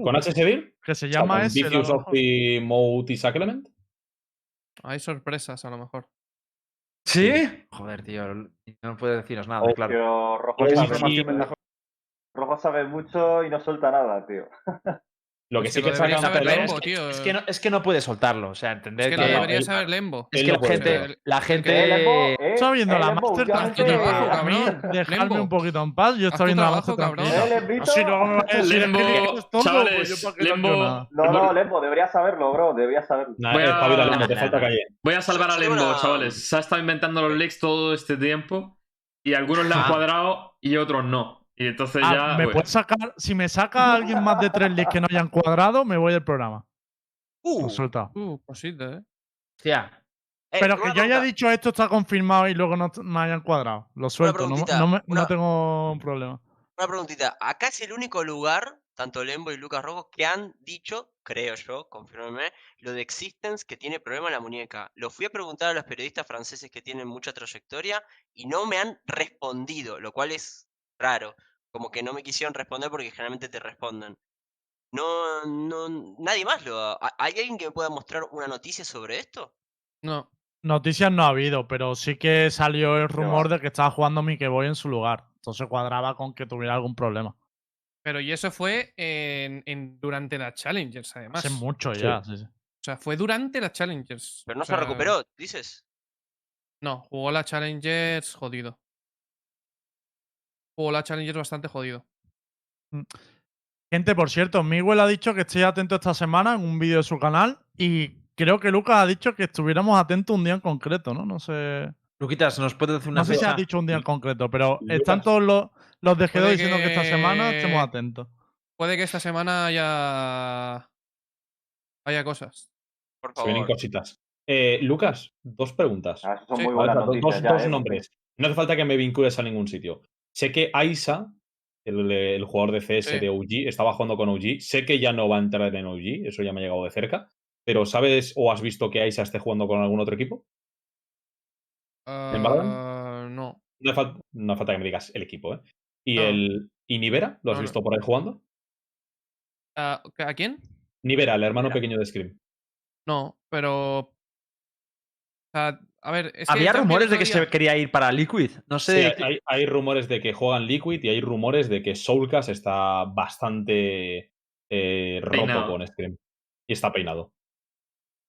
¿Con HSDIR? Que se O sea, llama con ese. a lo Vicious, mejor. Ozi, Mode, Isaac, Element. Hay sorpresas, a lo mejor. ¿Sí? Joder, tío. No puedo deciros nada, claro. Tío, Rojo Pues sabe, sí. ventajosa. Rojo sabe mucho y no suelta nada, tío. Lo que Es sí que debería Lembo, es, que, tío. es que no, es que no puede soltarlo. O sea, entender Es que no, debería saber Lembo. es que no la gente. La gente. Lembo, eh, Estaba viendo eh, la Master cabrón. Dejadme un poquito en paz. Yo estaba viendo la trabajo, Master cabrón. tranquilo. Lembito. Así luego me va a decir, es que Lembo, pues. No, no, Lembo, deberías saberlo, bro, deberías saberlo. Voy eh, a-. Voy a salvar a Lembo, chavales. Se ha estado inventando los leaks todo este tiempo y algunos le han Ah. cuadrado y otros no. Y entonces Ah, ya. me pues, puedes sacar, si me saca alguien más de tres leads que no hayan cuadrado, me voy del programa. Uh, Lo suelta. Uh, cosita, ¿eh? Hostia. eh, Pero que yo haya dicho esto está confirmado y luego no me hayan cuadrado. Lo suelto, no, no me- no una- tengo problema. Una preguntita. Acá es el único lugar, tanto Lembo y Lucas Rojo, que han dicho, creo yo, confírmame, lo de Existence que tiene problema en la muñeca. Lo fui a preguntar a los periodistas franceses que tienen mucha trayectoria y no me han respondido, lo cual es raro. Como que no me quisieron responder porque generalmente te responden. No, no, nadie más lo ha- ¿ha- ¿Hay alguien que me pueda mostrar una noticia sobre esto? No. Noticias no ha habido, pero sí que salió el rumor de que estaba jugando Mikeboy en su lugar. Entonces cuadraba con que tuviera algún problema. Pero y eso fue en, en- durante las Challengers, además. Hace mucho ya. sí, sí. O sea, fue durante las Challengers. Pero no O se recuperó, dices. No, jugó la Challengers jodido. Jugó la Challengers bastante jodido. Gente, por cierto, Miguel ha dicho que estéis atentos esta semana en un vídeo de su canal y creo que Lucas ha dicho que estuviéramos atentos un día en concreto, ¿no? No sé. Luquitas, ¿nos puedes decir una No sé si has dicho un día en concreto, pero Lucas. están todos los, los de G2 Puede diciendo que esta semana estemos atentos. Puede que esta semana haya. haya cosas. Por Se vienen favor. cositas. Eh, Lucas, dos preguntas. Ah, son Sí. muy buenas dos- noticias dos, ya, dos eh, nombres. No hace falta que me vincules a ningún sitio. Sé que Aisa el, el jugador de CS Sí. de OG, estaba jugando con OG. Sé que ya no va a entrar en OG, eso ya me ha llegado de cerca. Pero ¿sabes o has visto que Aisa esté jugando con algún otro equipo? ¿En Valorant? Ah, no. No hace, fal- no hace falta que me digas el equipo, ¿eh? ¿Y, No. el, ¿y Nivera? ¿Lo has No, visto por ahí jugando? Ah, ¿A quién? Nivera, el hermano Nivera. pequeño de Scream. No, pero. O sea, a ver, es que Había rumores de que se quería ir para Liquid. No sé. Sí, hay, hay rumores de que juegan Liquid y hay rumores de que Soulcast está bastante eh, roto con Scream. Y está peinado.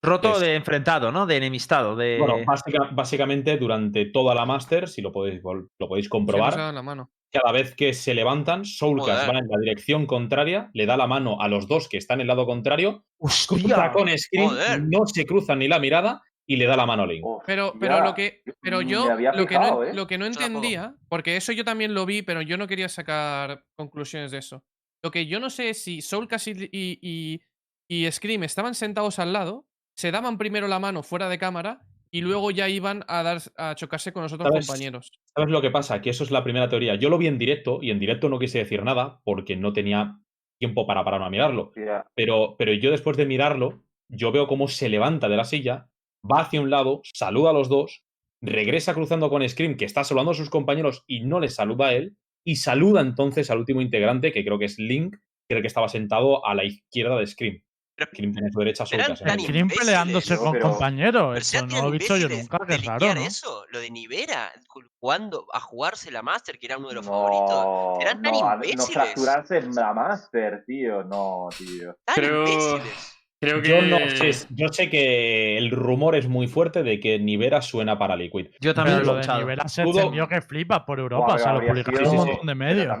Roto es- de enfrentado, ¿no? De enemistado. De... Bueno, básica- básicamente durante toda la Master, si lo podéis, lo podéis comprobar, la mano. cada vez que se levantan, Soulcast va en la dirección contraria, le da la mano a los dos que están en el lado contrario, cruza ¡Hostia! con Scream, Joder. no se cruzan ni la mirada y le da la mano a Link. Uf, Pero, ya, pero lo que. Pero yo lo que, no, ¿eh? lo que no entendía, porque eso yo también lo vi, pero yo no quería sacar conclusiones de eso. Lo que yo no sé es si Soulcast y, y, y, y Scream estaban sentados al lado, se daban primero la mano fuera de cámara y luego ya iban a dar a chocarse con los otros ¿Sabes? compañeros. ¿Sabes lo que pasa? Que eso es la primera teoría. Yo lo vi en directo y en directo no quise decir nada porque no tenía tiempo para pararme a mirarlo. Pero, pero yo después de mirarlo, yo veo cómo se levanta de la silla, va hacia un lado, saluda a los dos, regresa cruzando con Scream, que está saludando a sus compañeros y no les saluda a él, y saluda entonces al último integrante, que creo que es Link, que era el que estaba sentado a la izquierda de Scream. Scream tiene su derecha ¿eh? Scream imbéciles, peleándose ¿no? con Pero- compañeros. Pero Eso no lo he visto yo imbéciles nunca, de qué raro, ¿no? eso, lo de Nivera, jugando a jugarse la Master, que era uno de los favoritos. No, Eran tan no, a- no imbéciles. fracturarse en la Master, tío. No, tío. Tan Creo- imbéciles. Creo que. Yo no sé, yo sé que el rumor es muy fuerte de que Nivera suena para Liquid. Yo también Pero lo lo he de. Nivela se extendió que flipas por Europa. O sea, lo publicaron un montón de medios.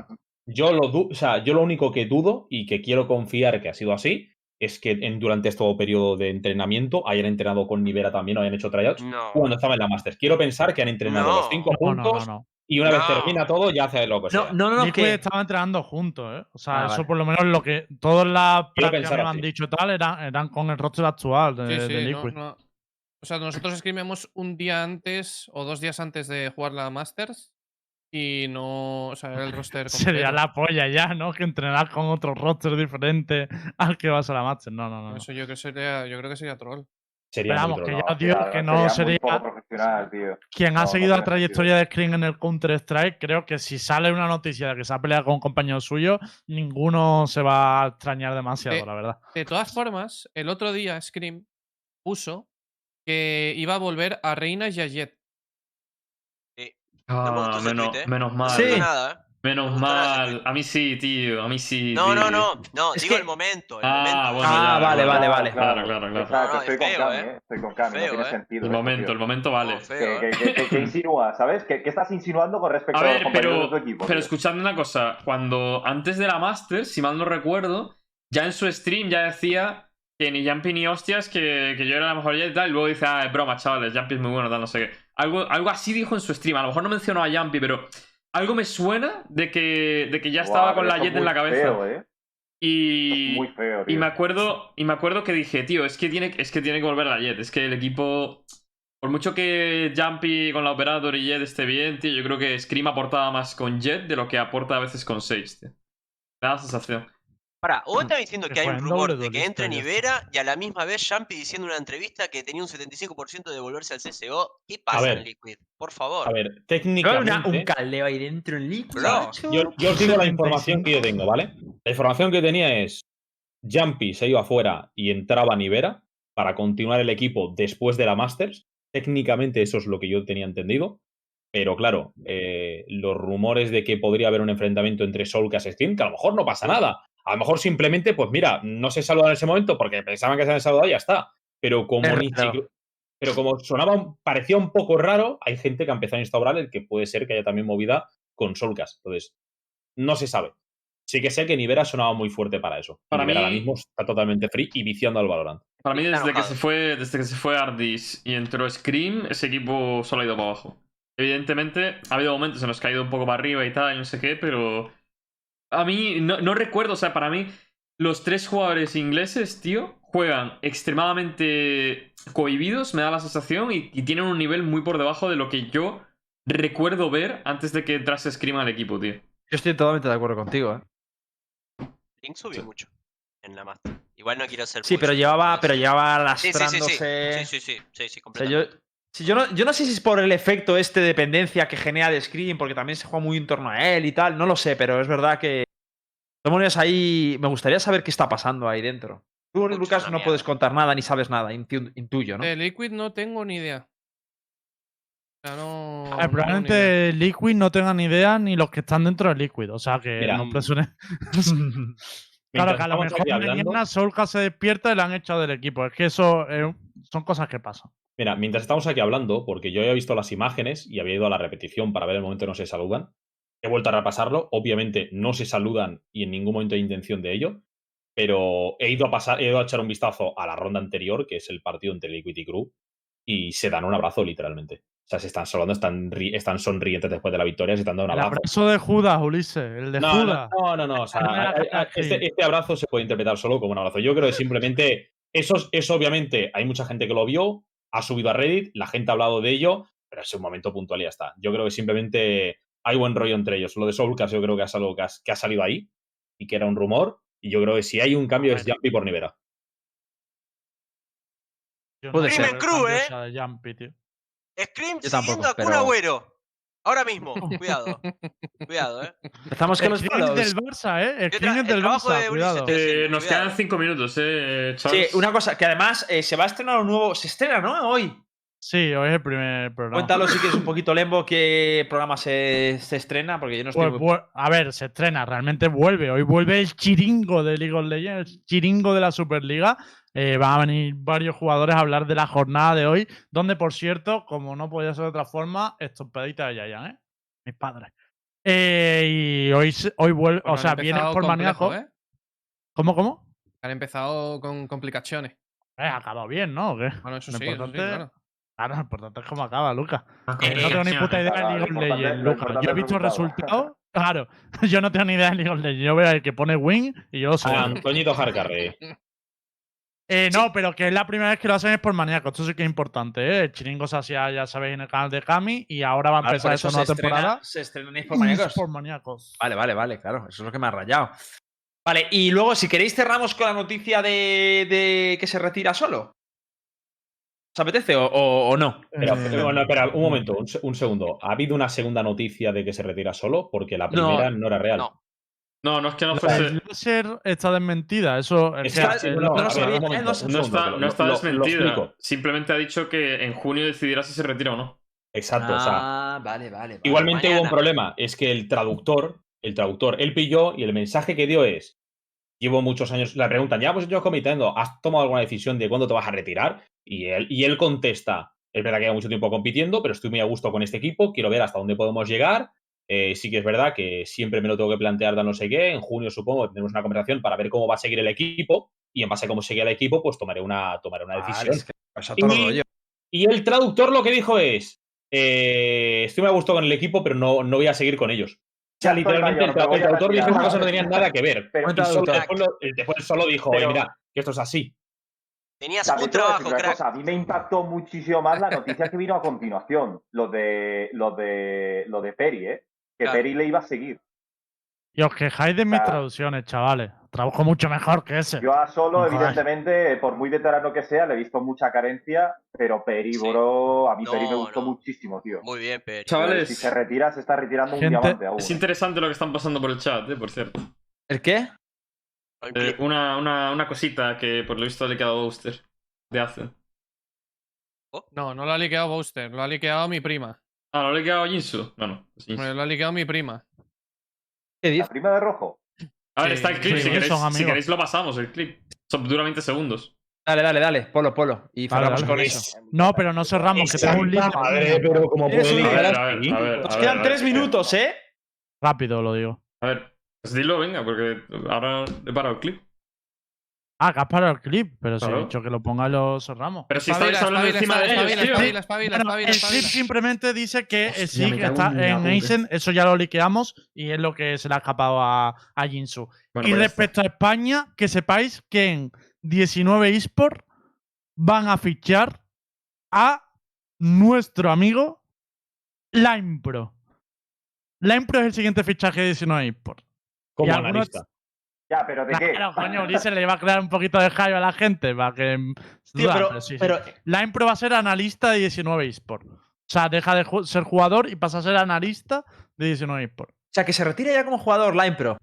Yo lo, du- o sea, yo lo único que dudo y que quiero confiar que ha sido así es que en, durante este periodo de entrenamiento hayan entrenado con Nivera también o hayan hecho tryouts No. cuando estaba en la Masters. Quiero pensar que han entrenado No. los cinco No, no, no. y una vez termina todo ya hace lo que sea. No, no, no, no, Liquid que- estaba entrenando juntos, ¿eh? O sea, Ah, eso vale. por lo menos lo que todas las prácticas que me han dicho tal eran, eran con el roster actual de, Sí, de sí, no, Liquid. no. O sea, nosotros escribimos un día antes o dos días antes de jugar la Masters y no. O sea, era el roster Sería completo. la polla ya, ¿no? Que entrenar con otro roster diferente al que vas a la Master. No, no, no. no. Eso yo, creo que sería, yo creo que sería troll. Sería Pero vamos, que ya claro, que no sería sería. profesional, tío. Quien ha No, seguido no la trayectoria de Screen en el Counter-Strike, creo que si sale una noticia de que se ha peleado con un compañero suyo, ninguno se va a extrañar demasiado, la verdad. De todas formas, el otro día Scream puso que iba a volver a Reina y a Jet. Me Ah, menos, ¿eh? menos No mal. Sí. nada, ¿eh? Menos mal. A mí sí, tío. A mí sí. No, no, tío. no. No, Es digo que- el momento. El Ah, momento. bueno, Ah, ya, vale, vale, vale. Claro, claro, claro. No, estoy es con feo, Cami, ¿eh? eh. Estoy con Cami, no tiene ¿eh? sentido. El momento, tío. el momento vale. feo, ¿Qué, ¿eh? qué- qué- qué- qué insinúas, sabes? ¿Qué, qué estás insinuando con respecto A a, los ver, compañeros pero, de tu equipo? pero tío? escuchadme una cosa. Cuando antes de la Master, si mal no recuerdo, ya en su stream ya decía que ni Jumpy ni hostias, que, que yo era la mejor y tal. Y luego dice, ah, es broma, chavales, Jumpy es muy bueno, tal, no sé qué. Algo, algo así dijo en su stream. A lo mejor no mencionó a Jumpy, pero algo me suena de que, de que ya estaba con la Jet en la cabeza. Feo, ¿eh? Y, muy feo, y me acuerdo, y me acuerdo que dije, tío, es que tiene, es que tiene que volver la Jet. Es que el equipo. Por mucho que Jumpy con la Operator y Jet esté bien, tío, yo creo que Scream aportaba más con Jet de lo que aporta a veces con 6, tío. Me da la sensación. Pará, vos estás diciendo Que hay un rumor de que entre Nivera y a la misma vez Jumpy diciendo en una entrevista que tenía un 75% de volverse al CSGO. ¿Qué pasa ver. en Liquid? Por favor. A ver, técnicamente... una- un caldeo ahí dentro en Liquid. Bro, macho. Yo, yo os digo la información que yo tengo, ¿vale? La información que tenía es Jumpy se iba afuera y entraba Nivera para continuar el equipo después de la Masters. Técnicamente eso es lo que yo tenía entendido. Pero claro, eh, los rumores de que podría haber un enfrentamiento entre Soulcast y Steam, que a lo mejor no pasa nada. A lo mejor simplemente, pues mira, no se saludan en ese momento porque pensaban que se habían saludado y ya está. Pero como, Es ni pero como sonaba, parecía un poco raro, hay gente que ha empezado a instaurar el que puede ser que haya también movida con Soulcast. Entonces, no se sabe. Sí que sé que Nivera sonaba muy fuerte para eso. Para Nivera ahora mí- mismo está totalmente free y viciando al Valorant. Para mí, desde que, se fue, desde que se fue Ardis y entró Scream, ese equipo solo ha ido para abajo. Evidentemente, ha habido momentos en los que ha ido un poco para arriba y tal, y no sé qué, pero. A mí, no, no recuerdo, o sea, para mí, los tres jugadores ingleses, tío, juegan extremadamente cohibidos, me da la sensación, y, y tienen un nivel muy por debajo de lo que yo recuerdo ver antes de que entrase Scream al equipo, tío. Yo estoy totalmente de acuerdo contigo, ¿eh? Link subió mucho en la Master. Igual no quiero ser Sí, pero llevaba, pero sí. llevaba Sí, sí, sí, sí. lastrándose. Sí, sí, sí, sí, sí, O sea, completamente. yo, sí, yo, no, yo no sé si es por el efecto este de dependencia que genera de Screen, porque también se juega muy en torno a él y tal. No lo sé, pero es verdad que. Demonios ahí. Me gustaría saber qué está pasando ahí dentro. Tú, Mucho, Lucas, no mierda. puedes contar nada ni sabes nada, intu- intuyo, ¿no? De Liquid no tengo ni idea. O sea, no. No idea. probablemente Liquid no tengan ni idea ni los que están dentro de Liquid. O sea que Mira, no presume. claro, que a lo mejor mañana Soulka se despierta y le han echado del equipo. Es que eso eh, son cosas que pasan. Mira, mientras estamos aquí hablando, porque yo había visto las imágenes y había ido a la repetición para ver el momento en que no se saludan, he vuelto a repasarlo. Obviamente no se saludan y en ningún momento hay intención de ello, pero he ido a pasar, he ido a echar un vistazo a la ronda anterior, que es el partido entre Liquid y Crew, y se dan un abrazo literalmente. O sea, se están saludando, están, ri- están sonrientes después de la victoria, se están dando un El abrazo. abrazo de Judas, Ulises. El de No, Judas. no, no, no, o sea, este, este abrazo se puede interpretar solo como un abrazo. Yo creo que simplemente, eso, es- eso obviamente hay mucha gente que lo vio, ha subido a Reddit, la gente ha hablado de ello, pero es un momento puntual y ya está. Yo creo que simplemente hay buen rollo entre ellos. Lo de Soulcast yo creo que es algo que, has- que ha salido ahí y que era un rumor, y yo creo que si hay un cambio es Jumpy por Nivera. Puede ser. ¿eh? Jumpy, tío. Scream siguiendo a Kun Agüero. Ahora mismo. Cuidado. Cuidado, eh. Empezamos con El follows. del Barça, ¿eh? El es del Barça, de cuidado. Eh, nos Cuidado. quedan cinco minutos, eh, Sí, Charles. una cosa, que además eh, se va a estrenar un nuevo. Se estrena, ¿no? Hoy. Sí, hoy es el primer programa. Cuéntalo si quieres un poquito, Lembo, qué programa se, se estrena, porque yo no estoy. Pues, muy- a ver, se estrena, realmente vuelve. Hoy vuelve el chiringo de League of Legends, el chiringo de la Superliga. Eh, van a venir varios jugadores a hablar de la jornada de hoy, donde, por cierto, como no podía ser de otra forma, estompadita de Yayan, ¿eh? Mis padres. Eh, y hoy, se- hoy vuelve, Bueno, o sea, vienen por complejo, maníaco. ¿eh? ¿Cómo, cómo? Han empezado con complicaciones. Eh, ha acabado bien, ¿no? ¿O qué? Bueno, eso Lo sí, eso sí, importante- claro. Claro, lo importante es cómo acaba, Lucas. Ah, Eh, no tengo ni puta idea de League of Legends, Lucas. Yo he es el visto resultado. resultados. Claro, yo no tengo ni idea de League of Legends. Yo veo el que pone win y yo. Ah, Antoñito Harcarre. Eh, no, pero que es la primera vez que lo hacen es por maníaco. Esto sí que es importante, ¿eh? El chiringo se hacía, ya sabéis, en el canal de Kami y ahora va a Ah, empezar eso esta nueva se estrena- temporada. Se estrenan por maníacos. Por maníacos. Vale, vale, vale, claro. Eso es lo que me ha rayado. Vale, y luego, si queréis, cerramos con la noticia de, de que se retira solo. ¿Os apetece o, o- o no? Pero, Eh, pero, un momento, un, se- un segundo. ¿Ha habido una segunda noticia de que se retira solo? Porque la No, primera no, era real. no. No, no es que no fuese. del láser está desmentida. Eso Está- no, no, ver, está, no lo- desmentida. Simplemente ha dicho que en junio decidirá si se retira o no. Exacto, o sea, Ah, vale, vale. vale. Igualmente hubo un problema, es que el traductor, el traductor, él pilló y el mensaje que dio es, llevo muchos años, le preguntan, ya pues yo comitando, ¿has tomado alguna decisión de cuándo te vas a retirar? Y él, y él contesta, es verdad que llevo mucho tiempo compitiendo, pero estoy muy a gusto con este equipo, quiero ver hasta dónde podemos llegar. Eh, sí que es verdad que siempre me lo tengo que plantear de no sé qué, en junio supongo que tendremos una conversación para ver cómo va a seguir el equipo y en base a cómo sigue el equipo, pues tomaré una, tomaré una decisión. es que Y- rollo. Y el traductor lo que dijo es: eh, Estoy muy a gusto con el equipo, pero no, no voy a seguir con ellos. O sea, literalmente el, mayor, me tra- voy el traductor dijo una cosa no tenía nada que ver. Pero- solo- traductor. después, lo- después solo dijo: Oye, mira, que esto es así. Tenías un trabajo, crack. cosa, A mí me impactó muchísimo más la noticia que vino a continuación. Lo de, lo de, lo de Peri, ¿eh? Que Claro. Peri le iba a seguir. Y os quejáis de mis traducciones, chavales. Trabajo mucho mejor que ese. Yo a Solo, evidentemente, por muy veterano que sea, le he visto mucha carencia, pero Peri, Sí. bro, a mí No, Peri me gustó no. muchísimo, tío. Muy bien, Peri. Chavales, Si se retira, se está retirando un Gente- diamante aún. es ¿eh? interesante lo que están pasando por el chat, eh, por cierto. ¿El qué? Un Eh, una, una, una cosita que por lo visto le ha quedado a Booster de hace. No, no lo ha liqueado Booster, lo ha liqueado mi prima. Ah, ¿no le ha quedado a Jinsu? Bueno, Jinsu. Me Lo ha liqueado mi prima. ¿Qué La dices? prima de rojo. A ver, Sí, está el clip, sí, si, queréis, son si queréis lo pasamos, el clip. Son, dura 20 segundos. Dale, dale, dale. Polo, polo. Y Vale, cerramos con Es- eso. No, pero no cerramos, que tengo un link. pero como Eres un A ver, a ver, a ver. Nos a quedan ver, tres minutos, ¿eh? Rápido lo digo. A ver, pues dilo, venga, porque ahora he parado el clip. Ah, que has parado el clip, pero si he Claro. dicho que lo ponga y lo cerramos. Pero si estáis hablando espabila, encima de espabila, ellos, el clip simplemente dice que Hostia, sí, me que cago está en la en puta. Aizen, eso ya lo liqueamos y es lo que se le ha escapado a, a Jinsu. Bueno, y pues respecto a España, que sepáis que en 19 eSport van a fichar a nuestro amigo Limepro. La Impro es el siguiente fichaje de 19 eSports. Como analista. Ya, pero ¿de qué? Claro, coño, Ulises le iba a crear un poquito de hype a la gente para que. mm, Tío, dudan, pero, sí. pero La Impro va a ser analista de 19 eSports. O sea, deja de ju- ser jugador y pasa a ser analista de 19 eSports. O sea, que se retira ya como jugador Line Pro.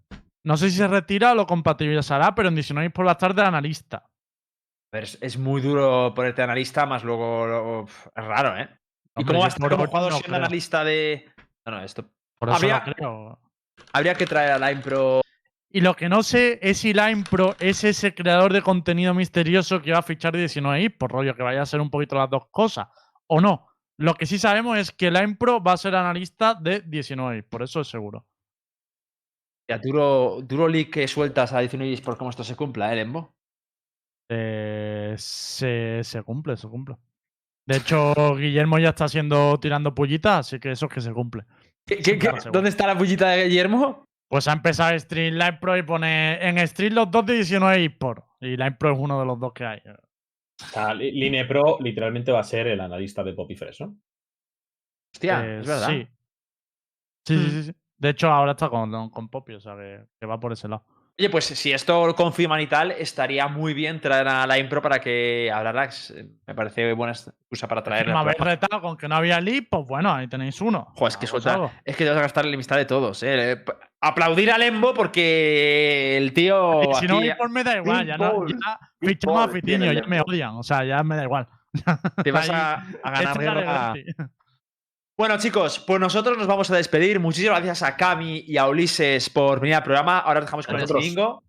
No sé si se retira o lo compatibilizará, pero en 19 eSports va a estar de analista. A ver, es, es muy duro ponerte analista, más luego. es raro, ¿eh? ¿Y cómo va a estar por como jugador no siendo creo. analista de. No, no, esto. Por eso Habría- creo. Habría que traer a Line Pro. Y lo que no sé es si Line Pro es ese creador de contenido misterioso que va a fichar 19 por rollo que vaya a ser un poquito las dos cosas. O no. Lo que sí sabemos es que Line Pro va a ser analista de 19, por eso es seguro. Ya, duro, duro leak que sueltas a 19 por cómo esto se cumpla, ¿eh, Lembo? Eh, se, se cumple, se cumple. De hecho, Guillermo ya está haciendo tirando pullitas, así que eso es que se cumple. ¿Qué- qué- qué- Claro, seguro. ¿Dónde está la pullita de Guillermo? Pues ha empezado Stream Line Pro y pone en Stream los dos de 19 por Y Line Pro es uno de los dos que hay. O sea, Li- Line Pro literalmente va a ser el analista de Poppy Fresh, ¿no? Hostia, Eh, es verdad. Sí. Sí, sí, Mm. sí, sí. De hecho, ahora está con, con Poppy, o sea que, que va por ese lado. Oye, pues si esto lo confirman y tal, estaría muy bien traer a Line Pro para que hablara. Me parece buena excusa para traerle. Me habéis retado con que no había lead, pues bueno, ahí tenéis uno. Joder, es que suelta. algo. Es que te vas a gastar la amistad de todos, ¿eh? Aplaudir a Lembo porque el tío. Si no, por me da igual, ya, no, ya fichamos a ball Fitiño, ya me odian, o sea, ya me da igual. te vas a, a ganar Esto es guerra. Bueno, chicos, pues nosotros nos vamos a despedir. Muchísimas gracias a Cami y a Ulises por venir al programa. Ahora os dejamos con el nosotros.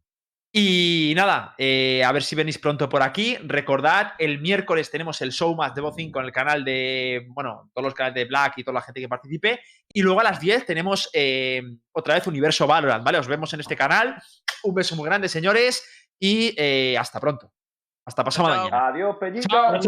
Y nada, eh, a ver si venís pronto por aquí. Recordad, el miércoles tenemos el show más de Vocin con el canal de, bueno, todos los canales de Black y toda la gente que participe. Y luego a las 10 tenemos eh, otra vez Universo Valorant, ¿vale? Os vemos en este canal. Un beso muy grande, señores. Y eh, hasta pronto. Hasta pasado mañana. Adiós, Peñito. Chao.